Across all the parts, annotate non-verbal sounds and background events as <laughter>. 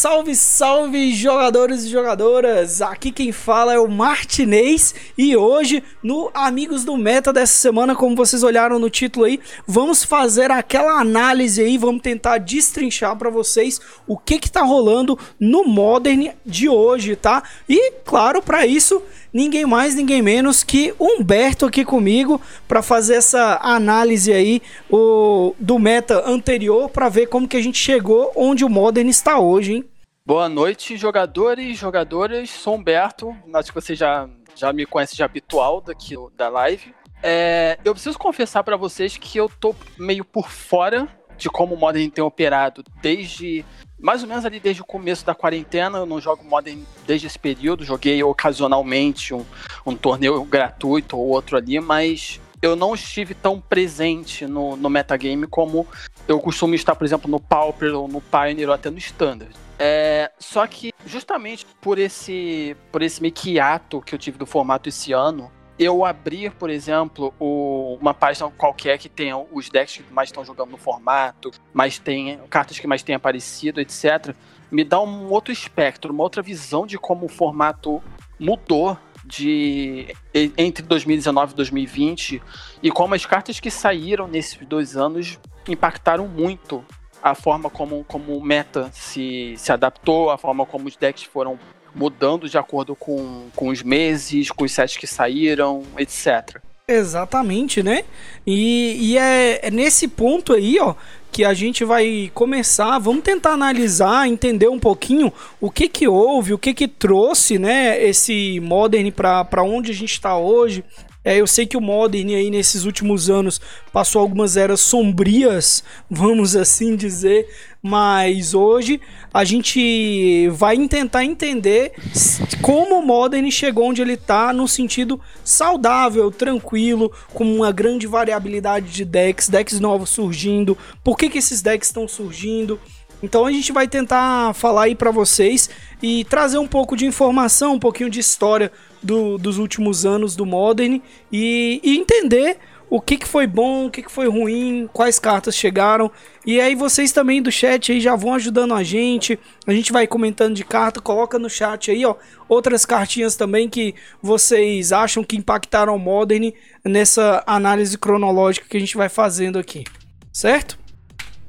salve, salve, jogadores e jogadoras! Aqui quem fala é o Martinez e hoje, no Amigos do Meta dessa semana, como vocês olharam no título aí, vamos fazer aquela análise aí, vamos tentar destrinchar para vocês o que que tá rolando no Modern de hoje, tá? E, claro, para isso, ninguém mais, ninguém menos que Humberto aqui comigo para fazer essa análise aí o, do meta anterior para ver como que a gente chegou onde o Modern está hoje, hein? Boa noite, jogadores e jogadoras. Sou Humberto, acho que você já, já me conhece de habitual daqui da live. É, eu preciso confessar para vocês que eu tô meio por fora de como o Modern tem operado desde mais ou menos ali desde o começo da quarentena. Eu não jogo Modern desde esse período. Joguei ocasionalmente um, um torneio gratuito ou outro ali, mas eu não estive tão presente no, no metagame como eu costumo estar, por exemplo, no Pauper ou no Pioneer ou até no Standard. É, só que justamente por esse por esse meio que que eu tive do formato esse ano, eu abrir, por exemplo, o, uma página qualquer que tenha os decks que mais estão jogando no formato, mais tem cartas que mais têm aparecido, etc., me dá um outro espectro, uma outra visão de como o formato mudou de entre 2019 e 2020 e como as cartas que saíram nesses dois anos impactaram muito a forma como, como o meta se, se adaptou, a forma como os decks foram mudando de acordo com, com os meses, com os sets que saíram, etc. Exatamente, né? E, e é, é, nesse ponto aí, ó, que a gente vai começar. Vamos tentar analisar, entender um pouquinho o que que houve, o que que trouxe, né, esse Modern para onde a gente está hoje. É, eu sei que o Modern aí nesses últimos anos passou algumas eras sombrias, <laughs> vamos assim dizer, mas hoje a gente vai tentar entender como o Modern chegou onde ele está no sentido saudável, tranquilo, com uma grande variabilidade de decks, decks novos surgindo, por que, que esses decks estão surgindo. Então a gente vai tentar falar aí para vocês e trazer um pouco de informação, um pouquinho de história do, dos últimos anos do Modern e, e entender o que, que foi bom, o que, que foi ruim, quais cartas chegaram. E aí vocês também do chat aí já vão ajudando a gente. A gente vai comentando de carta, coloca no chat aí, ó, outras cartinhas também que vocês acham que impactaram o Modern nessa análise cronológica que a gente vai fazendo aqui. Certo?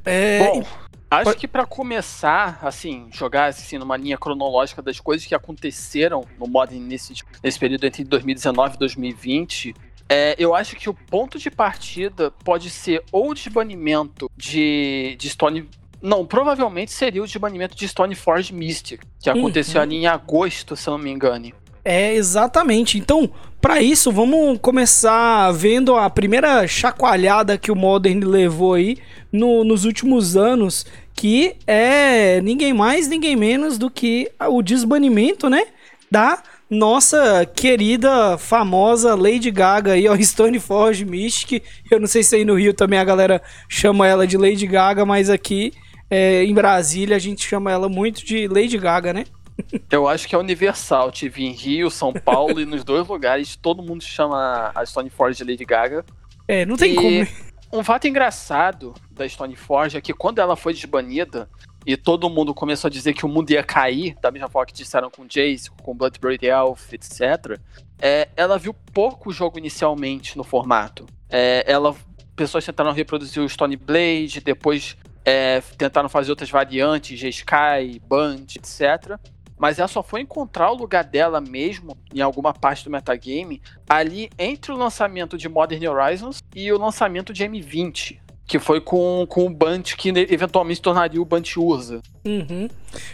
É... Bom, Acho que para começar, assim, jogar assim, numa linha cronológica das coisas que aconteceram no Modern nesse, nesse período entre 2019 e 2020, é, eu acho que o ponto de partida pode ser ou o desbanimento de, de Stone. Não, provavelmente seria o desbanimento de Stoneforge Mystic, que aconteceu uhum. ali em agosto, se eu não me engano. É, exatamente. Então, para isso, vamos começar vendo a primeira chacoalhada que o Modern levou aí no, nos últimos anos, que é ninguém mais, ninguém menos do que o desbanimento, né, da nossa querida, famosa Lady Gaga aí, ó, <laughs> Stoneforge Mystic. Eu não sei se aí no Rio também a galera chama ela de Lady Gaga, mas aqui é, em Brasília a gente chama ela muito de Lady Gaga, né? <laughs> Eu acho que é universal. Tive em Rio, São Paulo e nos dois lugares todo mundo chama a Stoneforge de Lady Gaga. É, não tem e como. Né? Um fato engraçado da Stoneforge é que quando ela foi desbanida e todo mundo começou a dizer que o mundo ia cair, da mesma forma que disseram com Jace, com Bloodbraid Elf, etc., é, ela viu pouco jogo inicialmente no formato. É, ela, pessoas tentaram reproduzir o Stone Blade, depois é, tentaram fazer outras variantes, G-Sky, Band, etc mas ela só foi encontrar o lugar dela mesmo em alguma parte do metagame ali entre o lançamento de Modern Horizons e o lançamento de M20. Que foi com, com o Bunt que eventualmente tornaria o Bunt Urza. Uhum.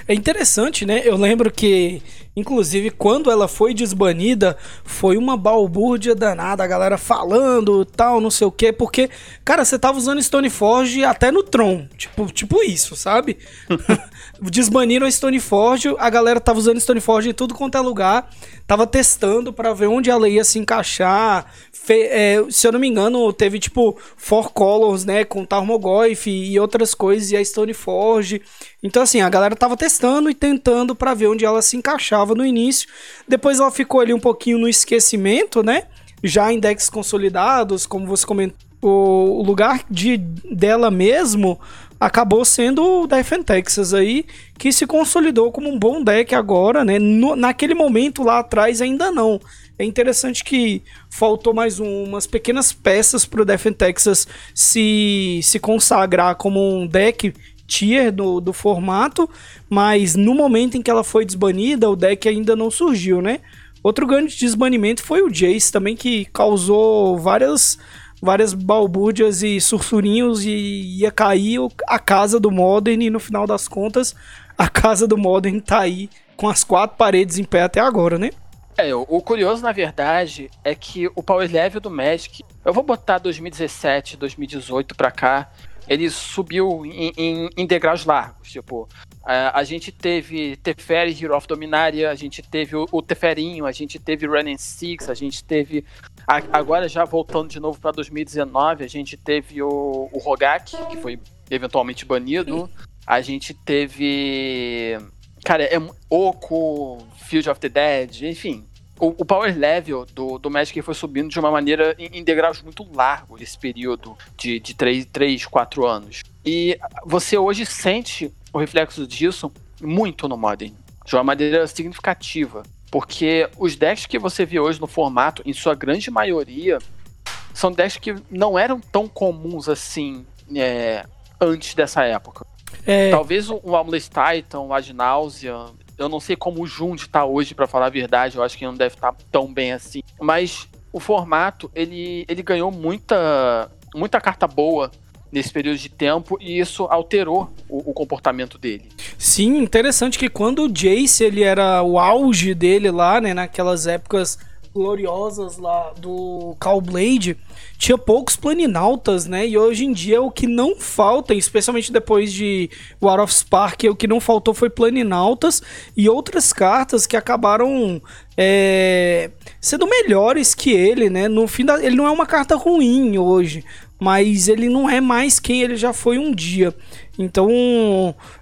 É interessante, né? Eu lembro que, inclusive, quando ela foi desbanida, foi uma balbúrdia danada, a galera falando tal, não sei o quê, porque, cara, você tava usando Stoneforge até no Tron, tipo, tipo isso, sabe? <laughs> <laughs> Desbaniram a Stoneforge, a galera tava usando Stoneforge em tudo quanto é lugar, tava testando para ver onde ela ia se encaixar, Fe, é, se eu não me engano, teve tipo Four Colors, né? Com Tarmogoyf e outras coisas, e a Stoneforge. Então, assim, a galera tava testando e tentando para ver onde ela se encaixava no início. Depois ela ficou ali um pouquinho no esquecimento, né? Já em decks consolidados, como você comentou, o lugar de, dela mesmo acabou sendo o Death and Texas aí, que se consolidou como um bom deck agora, né? No, naquele momento lá atrás ainda não. É interessante que faltou mais um, umas pequenas peças para o Death and Texas se, se consagrar como um deck tier do, do formato, mas no momento em que ela foi desbanida, o deck ainda não surgiu, né? Outro grande desbanimento foi o Jace também, que causou várias várias balbúrdias e sursurinhos e ia cair a casa do Modern e no final das contas a casa do Modern tá aí com as quatro paredes em pé até agora, né? É, o curioso na verdade é que o power level do Magic, eu vou botar 2017, 2018 pra cá, ele subiu em, em, em degraus largos, tipo, a, a gente teve Teferi, Hero of Dominaria, a gente teve o, o Teferinho, a gente teve Running Six, a gente teve Agora, já voltando de novo para 2019, a gente teve o, o Rogak, que foi eventualmente banido. A gente teve. Cara, é Oco, Field of the Dead, enfim. O, o power level do, do Magic foi subindo de uma maneira em, em degraus muito largo nesse período de, de 3, 3, 4 anos. E você hoje sente o reflexo disso muito no Modern, de uma maneira significativa. Porque os decks que você vê hoje no formato, em sua grande maioria, são decks que não eram tão comuns assim é, antes dessa época. É... Talvez o, o Amulet Titan, o Ad Nauseam, eu não sei como o Jund está hoje, para falar a verdade, eu acho que não deve estar tá tão bem assim. Mas o formato, ele, ele ganhou muita, muita carta boa nesse período de tempo e isso alterou o, o, comportamento dele. Sim, interessante que quando o Jace ele era o auge dele lá, né, naquelas épocas gloriosas lá do Callblade, tinha poucos planinautas, né? E hoje em dia o que não falta, especialmente depois de War of Spark, o que não faltou foi planinautas e outras cartas que acabaram é, sendo melhores que ele, né? No fim da, ele não é uma carta ruim hoje, mas ele não é mais quem ele já foi um dia. Então,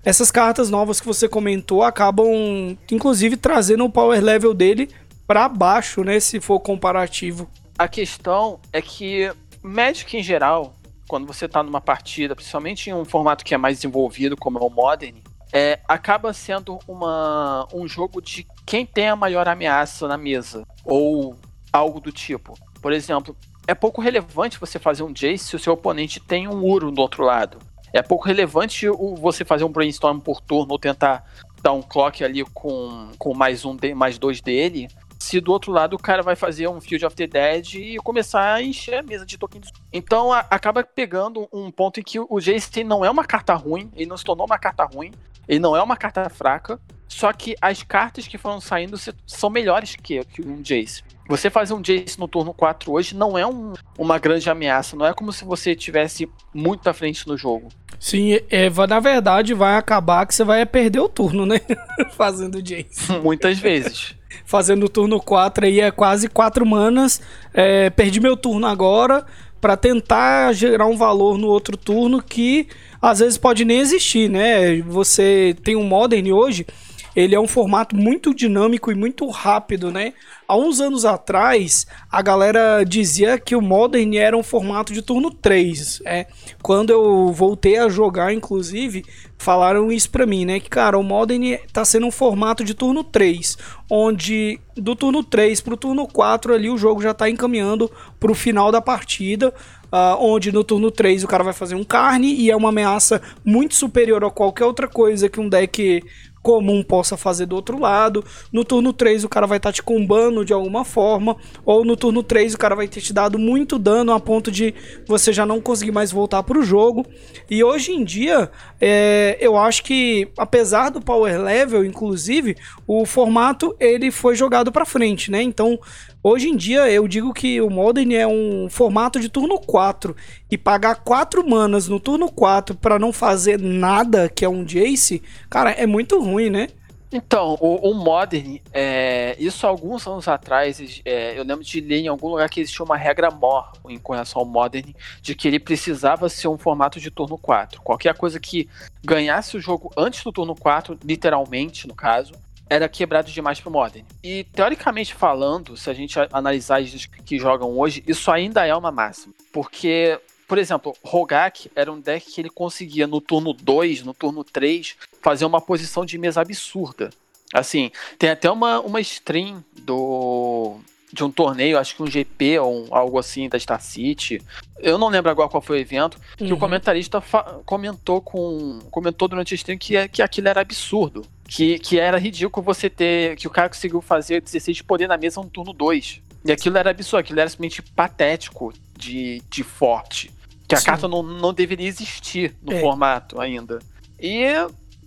essas cartas novas que você comentou acabam, inclusive, trazendo o power level dele para baixo, né? Se for comparativo. A questão é que Magic em geral, quando você está numa partida, principalmente em um formato que é mais desenvolvido, como é o Modern, é, acaba sendo uma, um jogo de quem tem a maior ameaça na mesa, ou algo do tipo. Por exemplo, é pouco relevante você fazer um Jace se o seu oponente tem um Uro do outro lado. É pouco relevante você fazer um brainstorm por turno ou tentar dar um clock ali com, com mais um, mais dois dele. Se do outro lado o cara vai fazer um Field of the Dead e começar a encher a mesa de tokens. Então a, acaba pegando um ponto em que o Jace não é uma carta ruim, ele não se tornou uma carta ruim, ele não é uma carta fraca, só que as cartas que foram saindo são melhores que, que um Jace. Você fazer um Jace no turno 4 hoje não é um, uma grande ameaça, não é como se você estivesse muito à frente no jogo. Sim, é, na verdade vai acabar que você vai perder o turno, né? <laughs> Fazendo Jace. Muitas vezes. Fazendo o turno 4 aí é quase 4 manas. É, perdi meu turno agora para tentar gerar um valor no outro turno que às vezes pode nem existir, né? Você tem um Modern hoje ele é um formato muito dinâmico e muito rápido, né? Há uns anos atrás, a galera dizia que o Modern era um formato de turno 3. É, quando eu voltei a jogar, inclusive, falaram isso pra mim, né? Que, cara, o Modern tá sendo um formato de turno 3, onde do turno 3 pro turno 4 ali o jogo já tá encaminhando pro final da partida. Uh, onde no turno 3 o cara vai fazer um carne e é uma ameaça muito superior a qualquer outra coisa que um deck comum possa fazer do outro lado. No turno 3 o cara vai estar tá te combando de alguma forma, ou no turno 3 o cara vai ter te dado muito dano a ponto de você já não conseguir mais voltar para o jogo. E hoje em dia, é, eu acho que apesar do power level, inclusive, o formato ele foi jogado para frente, né? Então Hoje em dia, eu digo que o Modern é um formato de turno 4. E pagar 4 manas no turno 4 para não fazer nada, que é um Jace, cara, é muito ruim, né? Então, o, o Modern, é, isso alguns anos atrás, é, eu lembro de ler em algum lugar que existia uma regra mor em relação ao Modern, de que ele precisava ser um formato de turno 4. Qualquer coisa que ganhasse o jogo antes do turno 4, literalmente, no caso, era quebrado demais pro Modern. E teoricamente falando, se a gente analisar os que jogam hoje, isso ainda é uma máxima. Porque por exemplo, Rogak era um deck que ele conseguia no turno 2, no turno 3, fazer uma posição de mesa absurda. Assim, tem até uma, uma stream do de um torneio, acho que um GP ou um, algo assim da Star City. Eu não lembro agora qual foi o evento, uhum. que o uhum. comentarista comentou com comentou durante a stream que, é, que aquilo era absurdo. Que, que era ridículo você ter. Que o cara conseguiu fazer 16 de poder na mesa no turno 2. E aquilo era absurdo, aquilo era simplesmente patético de, de forte. Que a Sim. carta não, não deveria existir no é. formato ainda. E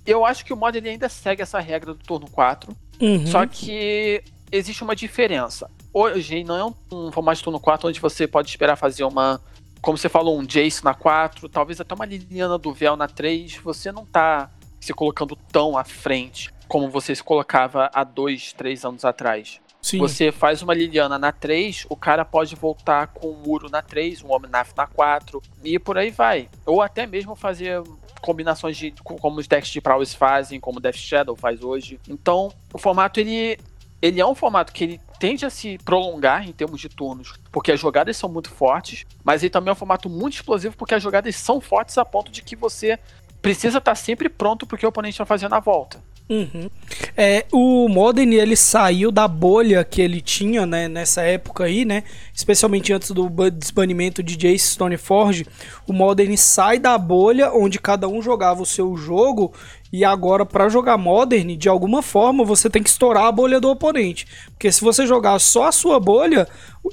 eu acho que o mod ele ainda segue essa regra do turno 4. Uhum. Só que existe uma diferença. Hoje não é um, formato de turno 4 onde você pode esperar fazer uma. Como você falou, um Jace na 4, talvez até uma Liliana do Véu na 3. Você não tá se colocando tão à frente como você se colocava há dois, três anos atrás. Sim. Você faz uma Liliana na 3, o cara pode voltar com um muro na 3, um Omnaf na 4, e por aí vai. Ou até mesmo fazer combinações de como os decks de Prowess fazem, como Death Shadow faz hoje. Então, o formato ele ele é um formato que ele tende a se prolongar em termos de turnos, porque as jogadas são muito fortes, mas ele também é um formato muito explosivo porque as jogadas são fortes a ponto de que você precisa estar sempre pronto porque o oponente vai fazer na volta. Uhum. É, o Modern ele saiu da bolha que ele tinha né, nessa época aí, né? Especialmente antes do desbanimento de Jace Stoneforge. O Modern sai da bolha onde cada um jogava o seu jogo. E agora, para jogar Modern, de alguma forma, você tem que estourar a bolha do oponente. Porque se você jogar só a sua bolha,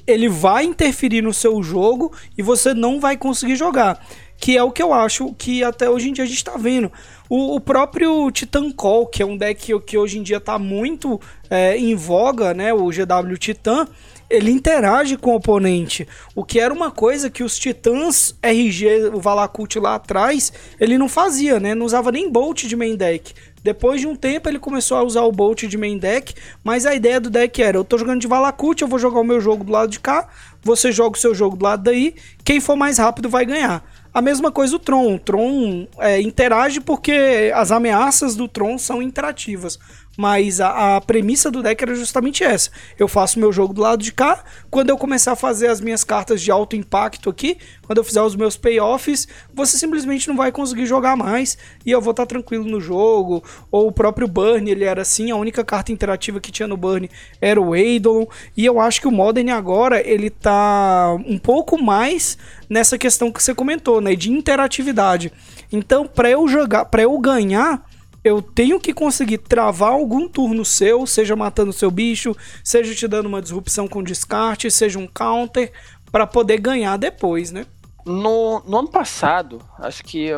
ele vai interferir no seu jogo e você não vai conseguir jogar. Que é o que eu acho que até hoje em dia a gente está vendo. O, o, próprio Titan Call, que é um deck que, que hoje em dia está muito é, em voga, né? O GW Titan, ele interage com o oponente. O que era uma coisa que os Titãs RG, o Valakut lá atrás, ele não fazia, né? Não usava nem Bolt de main deck. Depois de um tempo ele começou a usar o Bolt de main deck, mas a ideia do deck era: eu tô jogando de Valakut, eu vou jogar o meu jogo do lado de cá, você joga o seu jogo do lado daí, quem for mais rápido vai ganhar. A mesma coisa o Tron. O Tron é, interage porque as ameaças do Tron são interativas. Mas a, a, premissa do deck era justamente essa. Eu faço meu jogo do lado de cá. Quando eu começar a fazer as minhas cartas de alto impacto aqui, quando eu fizer os meus payoffs, você simplesmente não vai conseguir jogar mais e eu vou estar tranquilo no jogo. Ou o próprio Burn, ele era assim, a única carta interativa que tinha no Burn era o Eidolon. E eu acho que o Modern agora, ele tá um pouco mais nessa questão que você comentou, né, de interatividade. Então, para eu jogar, para eu ganhar, eu tenho que conseguir travar algum turno seu, seja matando seu bicho, seja te dando uma disrupção com descarte, seja um counter, para poder ganhar depois, né? No, no, ano passado, acho que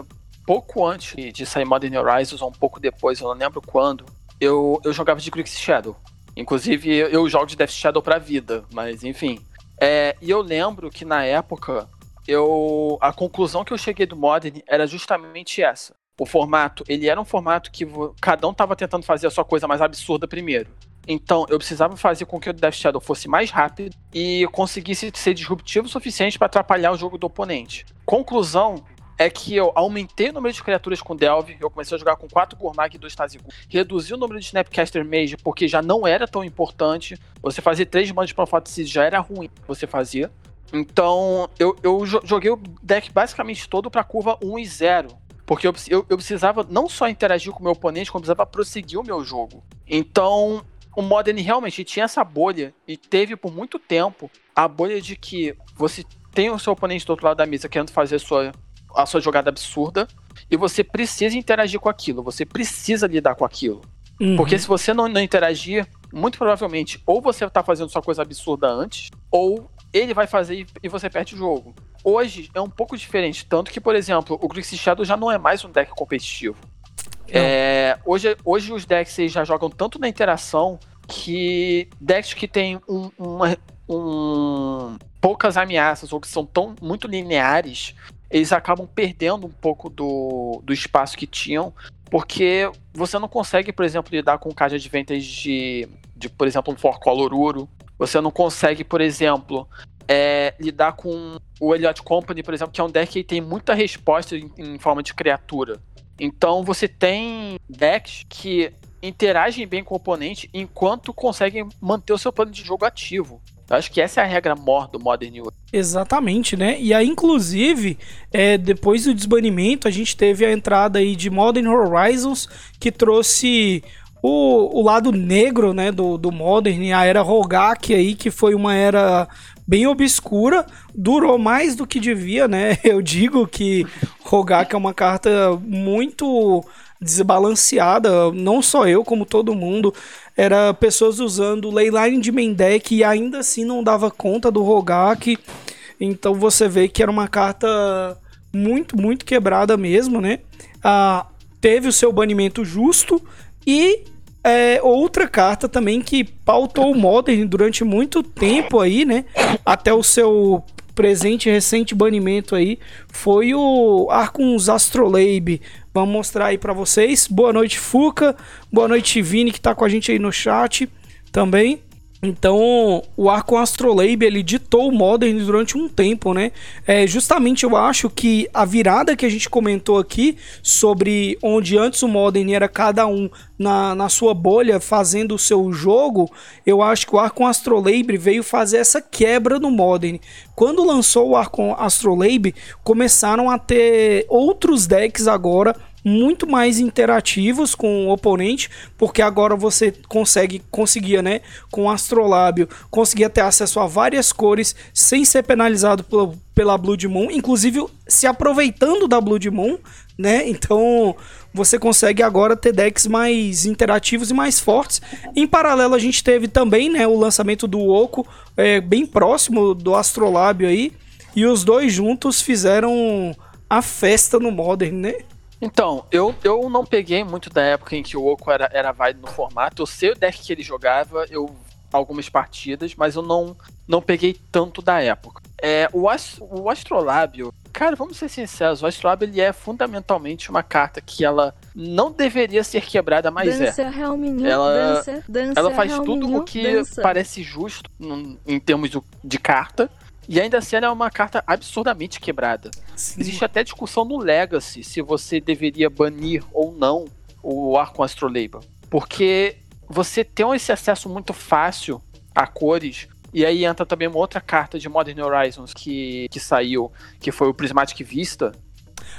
pouco antes de sair Modern Horizons, ou um pouco depois, eu não lembro quando, eu, eu jogava de Grix Shadow. Inclusive, eu jogo de Death Shadow pra vida, mas enfim. É, e eu lembro que na época, eu a conclusão que eu cheguei do Modern era justamente essa o formato, ele era um formato que cada um estava tentando fazer a sua coisa mais absurda primeiro. Então, eu precisava fazer com que o Death Shadow fosse mais rápido e conseguisse ser disruptivo o suficiente para atrapalhar o jogo do oponente. Conclusão é que eu aumentei o número de criaturas com Delve, eu comecei a jogar com 4 Gourmag e 2 Tazigu. Reduzi o número de Snapcaster Mage porque já não era tão importante. Você fazer 3 manos de Prophecy já era ruim você fazia. Então, eu, eu joguei o deck basicamente todo para curva 1 e 0 porque eu, eu, eu, precisava não só interagir com o meu oponente, como precisava prosseguir o meu jogo. Então, o Modern realmente tinha essa bolha, e teve por muito tempo a bolha de que você tem o seu oponente do outro lado da mesa querendo fazer a sua, a sua jogada absurda, e você precisa interagir com aquilo, você precisa lidar com aquilo. Uhum. Porque se você não, não interagir, muito provavelmente, ou você está fazendo sua coisa absurda antes, ou ele vai fazer e você perde o jogo. Hoje é um pouco diferente, tanto que, por exemplo, o Grixis Shadow já não é mais um deck competitivo. É, hoje, hoje os decks já jogam tanto na interação que decks que tem um, uma, um, poucas ameaças ou que são tão muito lineares, eles acabam perdendo um pouco do, do espaço que tinham, porque você não consegue, por exemplo, lidar com card advantage de, de, por exemplo, um Forcolor Uro. Você não consegue, por exemplo, é, lidar com o Elliot Company, por exemplo, que é um deck que tem muita resposta em, em forma de criatura. Então você tem decks que interagem bem com o oponente enquanto conseguem manter o seu plano de jogo ativo. Eu acho que essa é a regra mor do Modern New Exatamente, né? E aí, inclusive, é, depois do desbanimento, a gente teve a entrada aí de Modern Horizons, que trouxe o, o lado negro, né, do, do Modern, a era Rogak aí, que foi uma era bem obscura, durou mais do que devia, né? <laughs> Eu digo que Rogak é uma carta muito desbalanceada, não só eu, como todo mundo. Era pessoas usando Leyline de Mendek e ainda assim não dava conta do Rogak. Então você vê que era uma carta muito, muito quebrada mesmo, né? Ah, teve o seu banimento justo e é, outra carta também que pautou o Modern durante muito tempo aí, né? Até o seu presente recente banimento aí foi o Arcuns Astrolabe. Vamos mostrar aí para vocês. Boa noite, Fuca. Boa noite, Vini, que tá com a gente aí no chat também. Então, o Arco Astrolabe, ele ditou o Modern durante um tempo, né? É, justamente eu acho que a virada que a gente comentou aqui sobre onde antes o Modern era cada um na, na sua bolha fazendo o seu jogo, eu acho que o Arco Astrolabe veio fazer essa quebra no Modern. Quando lançou o Arco Astrolabe, começaram a ter outros decks agora muito mais interativos com o oponente, porque agora você consegue conseguia, né, com o Astrolábio, conseguia ter acesso a várias cores sem ser penalizado pela, pela Blood Moon, inclusive se aproveitando da Blood Moon, né? Então, você consegue agora ter decks mais interativos e mais fortes. Em paralelo, a gente teve também, né, o lançamento do Oco, é, bem próximo do Astrolábio aí, e os dois juntos fizeram a festa no Modern, né? Então, eu, eu não peguei muito da época em que o Oco era, era válido no formato. Eu sei o deck que ele jogava, eu algumas partidas, mas eu não, não peguei tanto da época. É, o, Ast o Astrolábio, cara, vamos ser sinceros, o Astrolábio ele é fundamentalmente uma carta que ela não deveria ser quebrada, mas dança, é. ela, dança, dança, ela faz tudo o que dança. parece justo em termos de carta. E ainda assim ela é uma carta absurdamente quebrada. Sim. Existe até discussão no Legacy se você deveria banir ou não o Arco Astrolabe. Porque você tem esse acesso muito fácil a cores. E aí entra também uma outra carta de Modern Horizons que, que saiu, que foi o Prismatic Vista.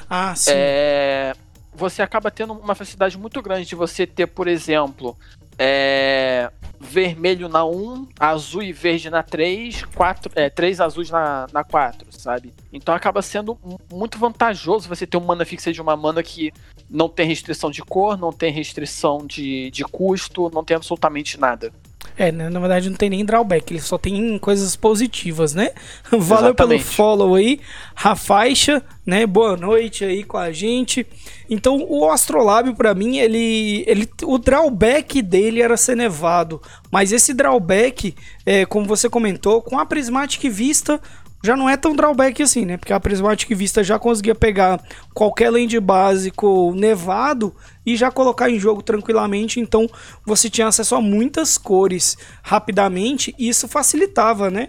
Ah, sim. É, você acaba tendo uma facilidade muito grande de você ter, por exemplo, é, vermelho na 1, azul e verde na 3, 4, é, 3 azuis na, na 4, sabe? Então acaba sendo muito vantajoso você ter uma mana fixa de uma mana que não tem restrição de cor, não tem restrição de, de custo, não tem absolutamente nada. É, né, na verdade não tem nem drawback, ele só tem coisas positivas, né? <laughs> Valeu Exatamente. pelo follow aí, Rafaixa, né? Boa noite aí com a gente. Então, o Astrolábio para mim, ele, ele o drawback dele era ser nevado, mas esse drawback, é, como você comentou, com a Prismatic Vista já não é tão drawback assim, né? Porque a Prismatic Vista já conseguia pegar qualquer land básico nevado e já colocar em jogo tranquilamente, então você tinha acesso a muitas cores rapidamente e isso facilitava, né?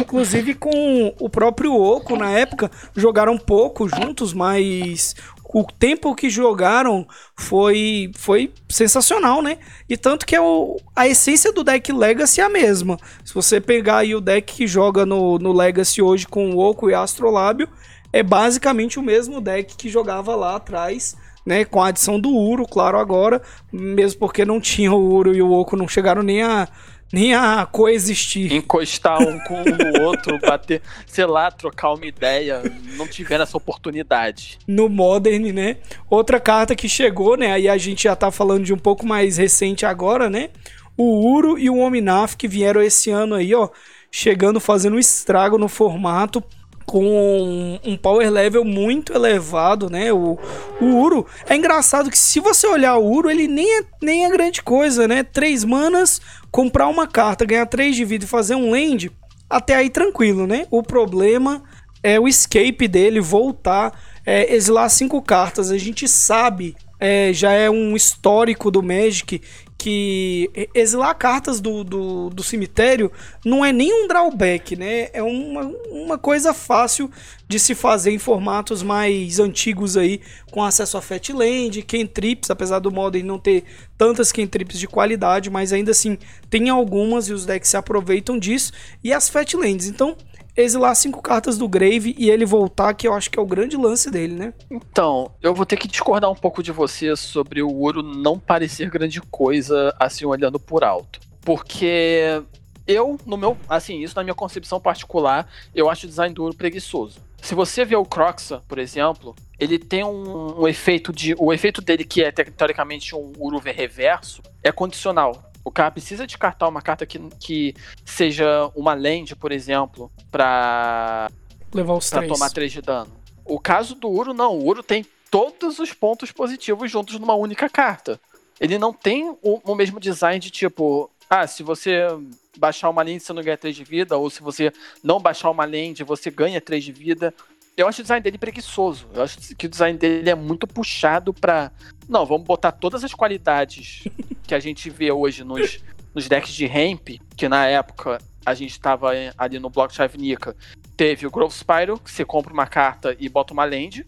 Inclusive com o próprio Oco na época, jogaram pouco juntos, mas o tempo que jogaram foi, foi sensacional, né? E tanto que é o, a essência do deck Legacy é a mesma. Se você pegar aí o deck que joga no, no Legacy hoje com o Oco e Astrolábio, é basicamente o mesmo deck que jogava lá atrás, né? Com a adição do Uro, claro, agora, mesmo porque não tinha o Uro e o Oco não chegaram nem a nem a coexistir. Encostar um com o outro, <laughs> bater, sei lá, trocar uma ideia. Não tiveram essa oportunidade. No Modern, né? Outra carta que chegou, né? Aí a gente já tá falando de um pouco mais recente agora, né? O Uro e o Ominaf que vieram esse ano aí, ó. Chegando, fazendo um estrago no formato com um power level muito elevado, né? O, o Uro. É engraçado que se você olhar o Uro, ele nem é, nem é grande coisa, né? Três manas, comprar uma carta, ganhar 3 de vida e fazer um land, até aí tranquilo, né? O problema é o escape dele voltar, é, exilar cinco cartas. A gente sabe é, já é um histórico do Magic que exilar cartas do, do, do, cemitério não é nem um drawback, né? É uma, uma coisa fácil de se fazer em formatos mais antigos aí, com acesso a Fatland, Kentrips, apesar do Modern não ter tantas Kentrips de qualidade, mas ainda assim tem algumas e os decks se aproveitam disso, e as Fatlands. Então, exilar cinco cartas do Grave e ele voltar, que eu acho que é o grande lance dele, né? Então, eu vou ter que discordar um pouco de você sobre o Uro não parecer grande coisa, assim, olhando por alto. Porque eu, no meu, assim, isso na minha concepção particular, eu acho o design do Uro preguiçoso. Se você vê o Croxa, por exemplo, ele tem um, um, efeito de. O efeito dele, que é teoricamente um Uruve reverso, é condicional. O cara precisa descartar uma carta que, que seja uma land, por exemplo, pra, Levar os pra três. tomar 3 de dano. O caso do Uro, não. O Uro tem todos os pontos positivos juntos numa única carta. Ele não tem o, o mesmo design de tipo, ah, se você baixar uma land você não ganha 3 de vida, ou se você não baixar uma land você ganha 3 de vida. Eu acho o design dele preguiçoso. Eu acho que o design dele é muito puxado pra. Não, vamos botar todas as qualidades <laughs> que a gente vê hoje nos, nos decks de ramp, que na época a gente estava ali no bloco chave Nika. Teve o Growth Spiral, que você compra uma carta e bota uma land.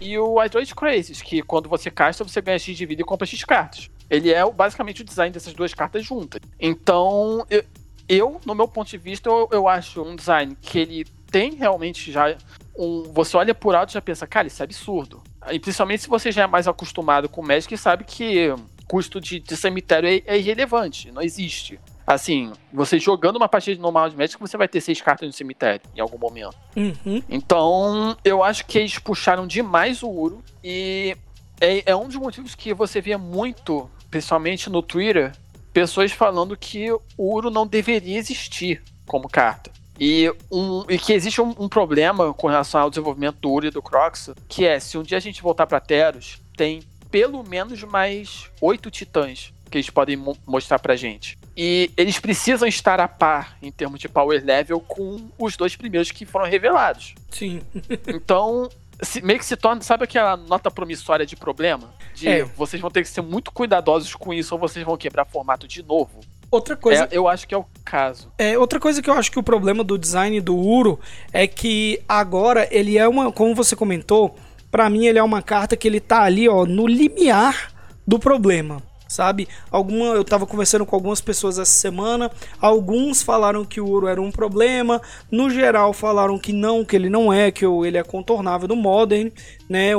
E o Hydrate Crazes, que quando você casta, você ganha X de vida e compra X cartas. Ele é basicamente o design dessas duas cartas juntas. Então, eu, eu no meu ponto de vista, eu, eu acho um design que ele tem realmente já um, você olha por alto e já pensa, cara, isso é absurdo. E principalmente se você já é mais acostumado com o Magic, sabe que custo de, de cemitério é, é, irrelevante, não existe. Assim, você jogando uma partida normal de Magic, você vai ter seis cartas no cemitério em algum momento. Uhum. Então, eu acho que eles puxaram demais o Uro e é, é um dos motivos que você via muito, principalmente no Twitter, pessoas falando que o Uro não deveria existir como carta. E, um, e que existe um, um, problema com relação ao desenvolvimento do Uri e do Crocs, que é, se um dia a gente voltar para Teros, tem pelo menos mais oito titãs que eles podem mo mostrar pra gente. E eles precisam estar a par, em termos de power level, com os dois primeiros que foram revelados. Sim. <laughs> então, se, meio que se torna, sabe aquela nota promissória de problema? De é. vocês vão ter que ser muito cuidadosos com isso ou vocês vão quebrar formato de novo. Outra coisa. É, eu acho que é o caso. É, outra coisa que eu acho que o problema do design do Uro é que agora ele é uma. Como você comentou, para mim ele é uma carta que ele tá ali, ó, no limiar do problema sabe? Alguma, eu tava conversando com algumas pessoas essa semana, alguns falaram que o ouro era um problema, no geral falaram que não, que ele não é, que ele é contornável no Modern, né?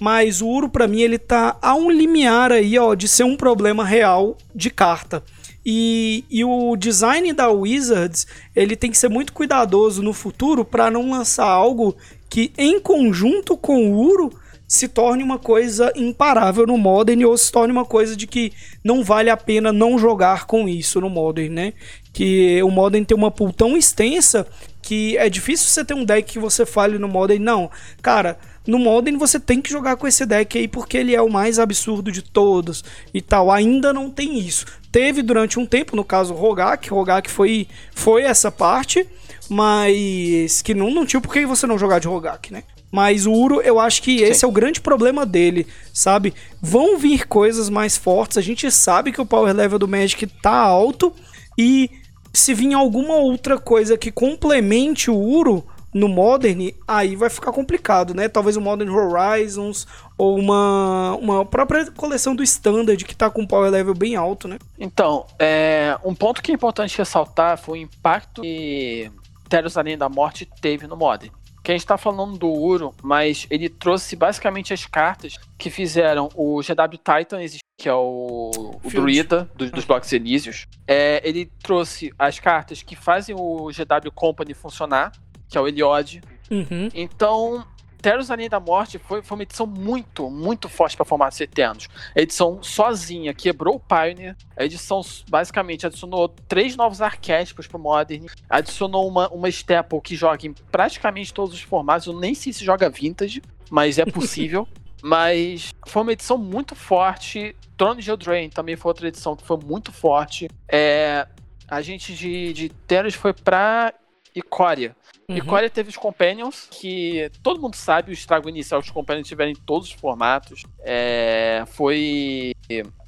Mas o ouro para mim ele tá a um limiar aí, ó, de ser um problema real de carta. E, e o design da Wizards ele tem que ser muito cuidadoso no futuro para não lançar algo que, em conjunto com o Uro, se torne uma coisa imparável no Modern ou se torne uma coisa de que não vale a pena não jogar com isso no Modern, né? Que o Modern tem uma pool tão extensa que é difícil você ter um deck que você fale no Modern. Não, cara, no Modern você tem que jogar com esse deck aí porque ele é o mais absurdo de todos e tal. Ainda não tem isso. Teve durante um tempo, no caso Rogak, Rogak foi, foi essa parte, mas que não, não tinha por que você não jogar de Rogak, né? Mas o Uro, eu acho que esse Sim. é o grande problema dele, sabe? Vão vir coisas mais fortes, a gente sabe que o power level do Magic tá alto e se vir alguma outra coisa que complemente o Uro, no Modern, aí vai ficar complicado, né? Talvez o Modern Horizons ou uma, uma própria coleção do Standard que tá com power level bem alto, né? Então, é, um ponto que é importante ressaltar foi o impacto que Teros Além da Morte teve no Modern. Que a gente tá falando do Uro, mas ele trouxe basicamente as cartas que fizeram o GW Titan que é o, o druida do, dos blocos Elísios. É, ele trouxe as cartas que fazem o GW Company funcionar, que é o Eliod. Uhum. Então, Teros Além da Morte foi, foi uma edição muito, muito forte para formatos eternos. A edição sozinha quebrou o Pioneer. A edição basicamente adicionou três novos arquétipos pro Modern. Adicionou uma, uma Staple que joga em praticamente todos os formatos. Eu nem sei se joga Vintage, mas é possível. <laughs> mas foi uma edição muito forte. Throne de Eldraine também foi outra edição que foi muito forte. É, a gente de, de Teros foi pra Icória. Uhum. Ikoria teve os Companions, que todo mundo sabe o estrago inicial que os Companions tiveram em todos os formatos. É, foi.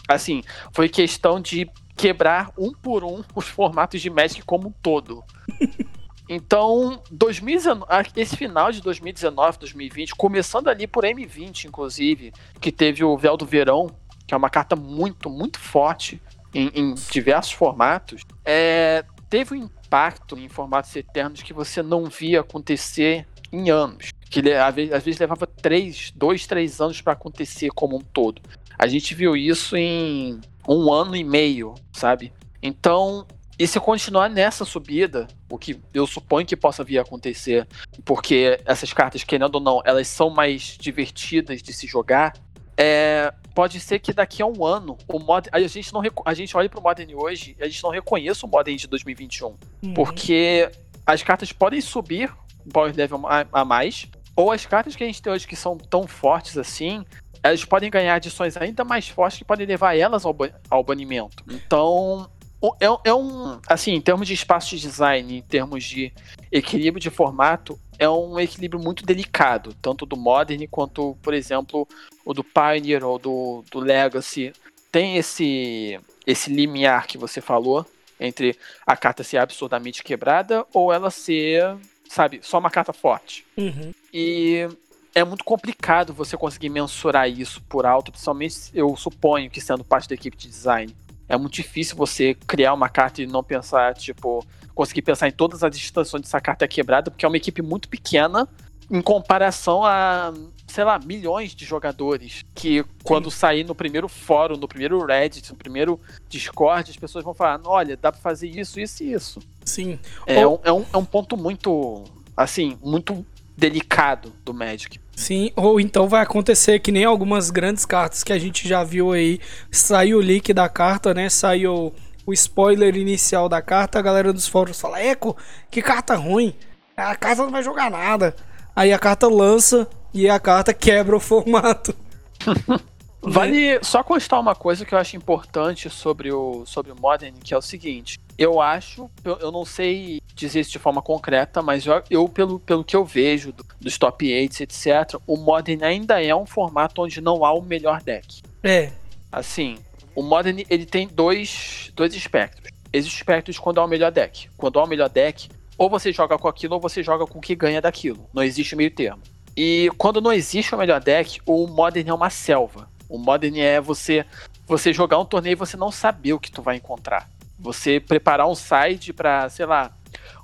Assim, foi questão de quebrar um por um os formatos de Magic como um todo. <laughs> Então, 2019, esse final de 2019, 2020, começando ali por M20, inclusive, que teve o Véu do Verão, que é uma carta muito, muito forte em, em diversos formatos, é, teve um impacto em formatos eternos que você não via acontecer em anos. Que às vezes levava três, dois, três anos para acontecer como um todo. A gente viu isso em um ano e meio, sabe? Então, e se continuar nessa subida, o que eu suponho que possa vir a acontecer, porque essas cartas, querendo ou não, elas são mais divertidas de se jogar, é, pode ser que daqui a um ano o mod, a gente não a gente olha pro Modern hoje e a gente não reconheça o Modern de 2021, uhum. porque as cartas podem subir power level a, a mais, ou as cartas que a gente tem hoje que são tão fortes assim, elas podem ganhar adições ainda mais fortes que podem levar elas ao, ao banimento. Então, é, é, um. Assim, em termos de espaço de design, em termos de equilíbrio de formato, é um equilíbrio muito delicado, tanto do Modern quanto, por exemplo, o do Pioneer ou do, do Legacy. Tem esse, esse limiar que você falou entre a carta ser absurdamente quebrada ou ela ser, sabe, só uma carta forte. Uhum. E é muito complicado você conseguir mensurar isso por alto, principalmente eu suponho que sendo parte da equipe de design. É muito difícil você criar uma carta e não pensar, tipo, conseguir pensar em todas as instâncias onde essa carta quebrada, porque é uma equipe muito pequena em comparação a, sei lá, milhões de jogadores que quando Sim. sair no primeiro fórum, no primeiro Reddit, no primeiro Discord, as pessoas vão falar, olha, dá pra fazer isso, isso e isso. Sim. É, Ou... um, é, um, é um ponto muito, assim, muito delicado do Magic. Sim, ou então vai acontecer que nem algumas grandes cartas que a gente já viu aí. Saiu o leak da carta, né? Saiu o spoiler inicial da carta. A galera dos fóruns fala: Eco, que carta ruim. A carta não vai jogar nada. Aí a carta lança e a carta quebra o formato. <laughs> Vale só constar uma coisa que eu acho importante sobre o, sobre o Modern, que é o seguinte. Eu acho, eu, eu não sei dizer isso de forma concreta, mas eu, eu pelo, pelo que eu vejo do, dos top 8, etc., o Modern ainda é um formato onde não há o melhor deck. É. Assim, o Modern ele tem dois, dois espectros. Existe espectros quando há o melhor deck. Quando há o melhor deck, ou você joga com aquilo ou você joga com o que ganha daquilo. Não existe meio termo. E quando não existe o melhor deck, o Modern é uma selva. O Modern é você você jogar um torneio e você não saber o que tu vai encontrar. Você preparar um side para, sei lá,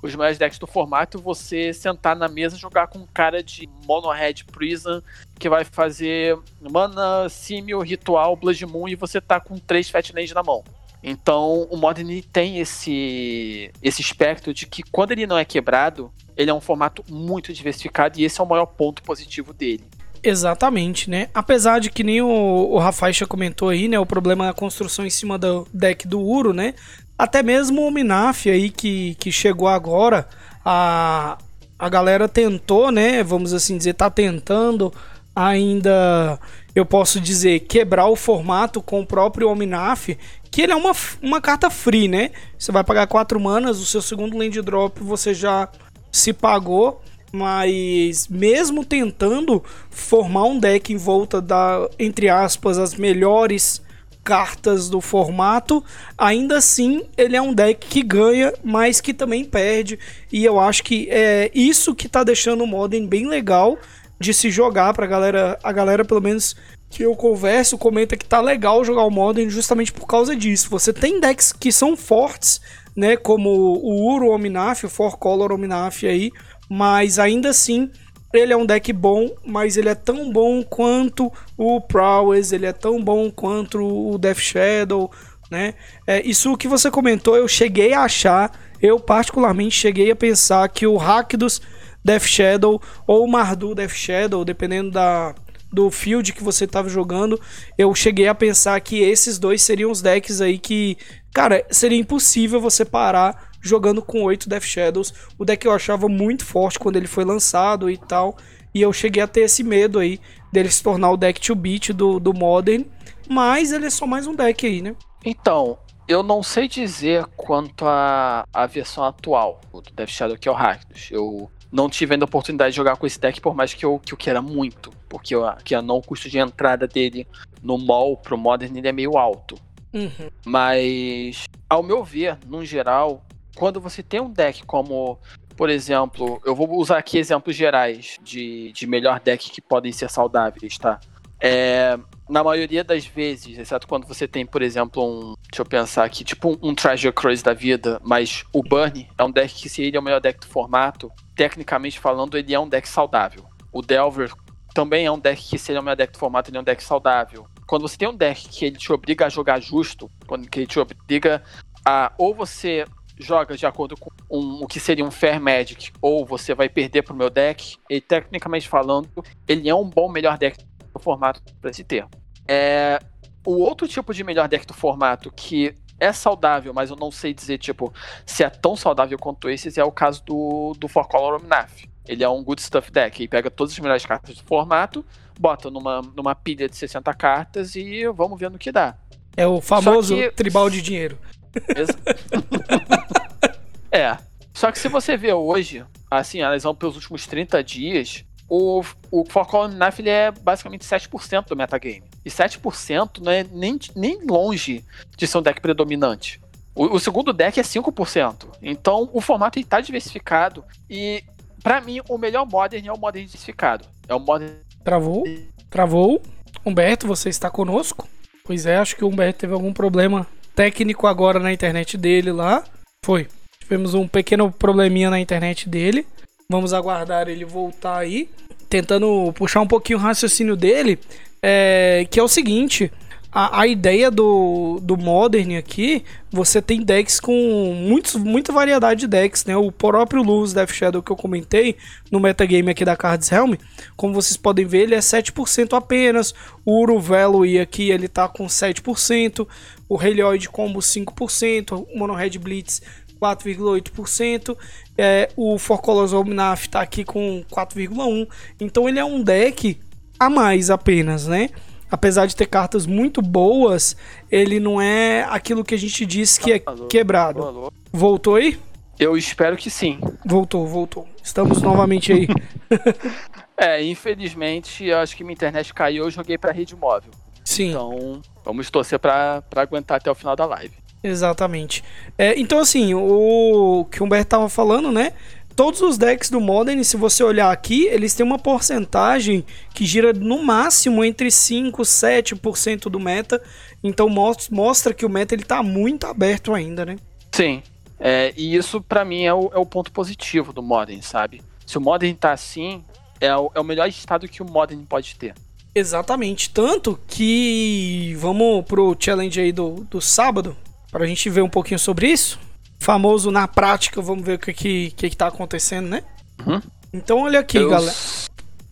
os melhores decks do formato, você sentar na mesa jogar com um cara de Mono Red Prison que vai fazer Mana, Simio, Ritual, Blood Moon e você tá com três Fatland na mão. Então, o Modern tem esse esse espectro de que quando ele não é quebrado, ele é um formato muito diversificado e esse é o maior ponto positivo dele. Exatamente, né? Apesar de que nem o, o Rafael já comentou aí, né? O problema da construção em cima do deck do Uro, né? Até mesmo o Minaf aí que, que chegou agora, a, a galera tentou, né? Vamos assim dizer, tá tentando ainda, eu posso dizer, quebrar o formato com o próprio Ominaf, que ele é uma, uma carta free, né? Você vai pagar 4 manas, o seu segundo land drop você já se pagou mas mesmo tentando formar um deck em volta da, entre aspas, as melhores cartas do formato, ainda assim ele é um deck que ganha, mas que também perde. E eu acho que é isso que tá deixando o Modern bem legal de se jogar pra galera, a galera pelo menos que eu converso, comenta que tá legal jogar o Modern justamente por causa disso. Você tem decks que são fortes, né, como o Uro Ominaf, o Four Color Ominaf aí, mas ainda assim ele é um deck bom, mas ele é tão bom quanto o Prowess, ele é tão bom quanto o Death Shadow, né? É, isso que você comentou, eu cheguei a achar, eu particularmente cheguei a pensar que o Rakdos Death Shadow ou o Mardu Death Shadow, dependendo da, do field que você estava jogando, eu cheguei a pensar que esses dois seriam os decks aí que, cara, seria impossível você parar jogando com oito Death Shadows. O deck eu achava muito forte quando ele foi lançado e tal. E eu cheguei a ter esse medo aí dele se tornar o deck to beat do, do Modern. Mas ele é só mais um deck aí, né? Então, eu não sei dizer quanto à a, a versão atual do Death Shadow que é o Rakdos. Eu não tive ainda a oportunidade de jogar com esse deck, por mais que eu, que eu queira muito. Porque eu, que não, o custo de entrada dele no mall pro Modern ele é meio alto. Uhum. Mas, ao meu ver, no geral, quando você tem um deck como, por exemplo, eu vou usar aqui exemplos gerais de, de melhor deck que podem ser saudáveis, tá? É, na maioria das vezes, exceto quando você tem, por exemplo, um. Deixa eu pensar aqui, tipo um, um Treasure Cruise da vida, mas o Burn é um deck que, se ele é o melhor deck do formato, tecnicamente falando, ele é um deck saudável. O Delver também é um deck que, se ele é o melhor deck do formato, ele é um deck saudável. Quando você tem um deck que ele te obriga a jogar justo, quando que ele te obriga a. Ou você joga de acordo com um, o que seria um Fair Magic, ou você vai perder pro meu deck, e tecnicamente falando, ele é um bom melhor deck do formato para se ter. É, o outro tipo de melhor deck do formato que é saudável, mas eu não sei dizer, tipo, se é tão saudável quanto esses, é o caso do, do For Color Omnath. Ele é um good stuff deck, e pega todas as melhores cartas do formato, bota numa, numa pilha de 60 cartas e vamos ver no que dá. É o famoso que... tribal de dinheiro. <laughs> é. Só que se você vê hoje, assim, analisando pelos últimos 30 dias, o, o Column Knife ele é basicamente 7% do metagame. E 7% não é nem, nem longe de ser um deck predominante. O, o segundo deck é 5%. Então o formato está diversificado. E para mim o melhor Modern é o Modern diversificado. É o Modern. Travou? Travou? Humberto, você está conosco? Pois é, acho que o Humberto teve algum problema técnico agora na internet dele lá. Foi. Tivemos um pequeno probleminha na internet dele. Vamos aguardar ele voltar aí. Tentando puxar um pouquinho o raciocínio dele. É, que é o seguinte. A, a, ideia do, do Modern aqui, você tem decks com muitos, muita variedade de decks, né? O próprio Luz Death Shadow que eu comentei no metagame aqui da Cards Helm, como vocês podem ver, ele é 7% apenas. O Uruvelo e aqui ele tá com 7%. O Helioid Combo 5%. O Mono Red Blitz 4,8%. É, o Forcolos Omnaf está aqui com 4,1%. Então ele é um deck a mais apenas, né? Apesar de ter cartas muito boas, ele não é aquilo que a gente disse que é alô, quebrado. Alô. Voltou aí? Eu espero que sim. Voltou, voltou. Estamos novamente aí. <laughs> é, infelizmente, eu acho que minha internet caiu, eu joguei para rede móvel. Sim. Então, vamos torcer para aguentar até o final da live. Exatamente. É, então, assim, o que o Humberto tava falando, né? Todos os decks do Modern, se você olhar aqui, eles têm uma porcentagem que gira no máximo entre 5 e 7% do meta. Então mostra que o meta ele tá muito aberto ainda, né? Sim. É, e isso para mim é o, é o, ponto positivo do Modern, sabe? Se o Modern tá assim, é o, é o melhor estado que o Modern pode ter. Exatamente. Tanto que vamos pro challenge aí do, do sábado, para a gente ver um pouquinho sobre isso. Famoso na prática, vamos ver o que que, que, que tá acontecendo, né? Uhum. Então olha aqui, eu, galera.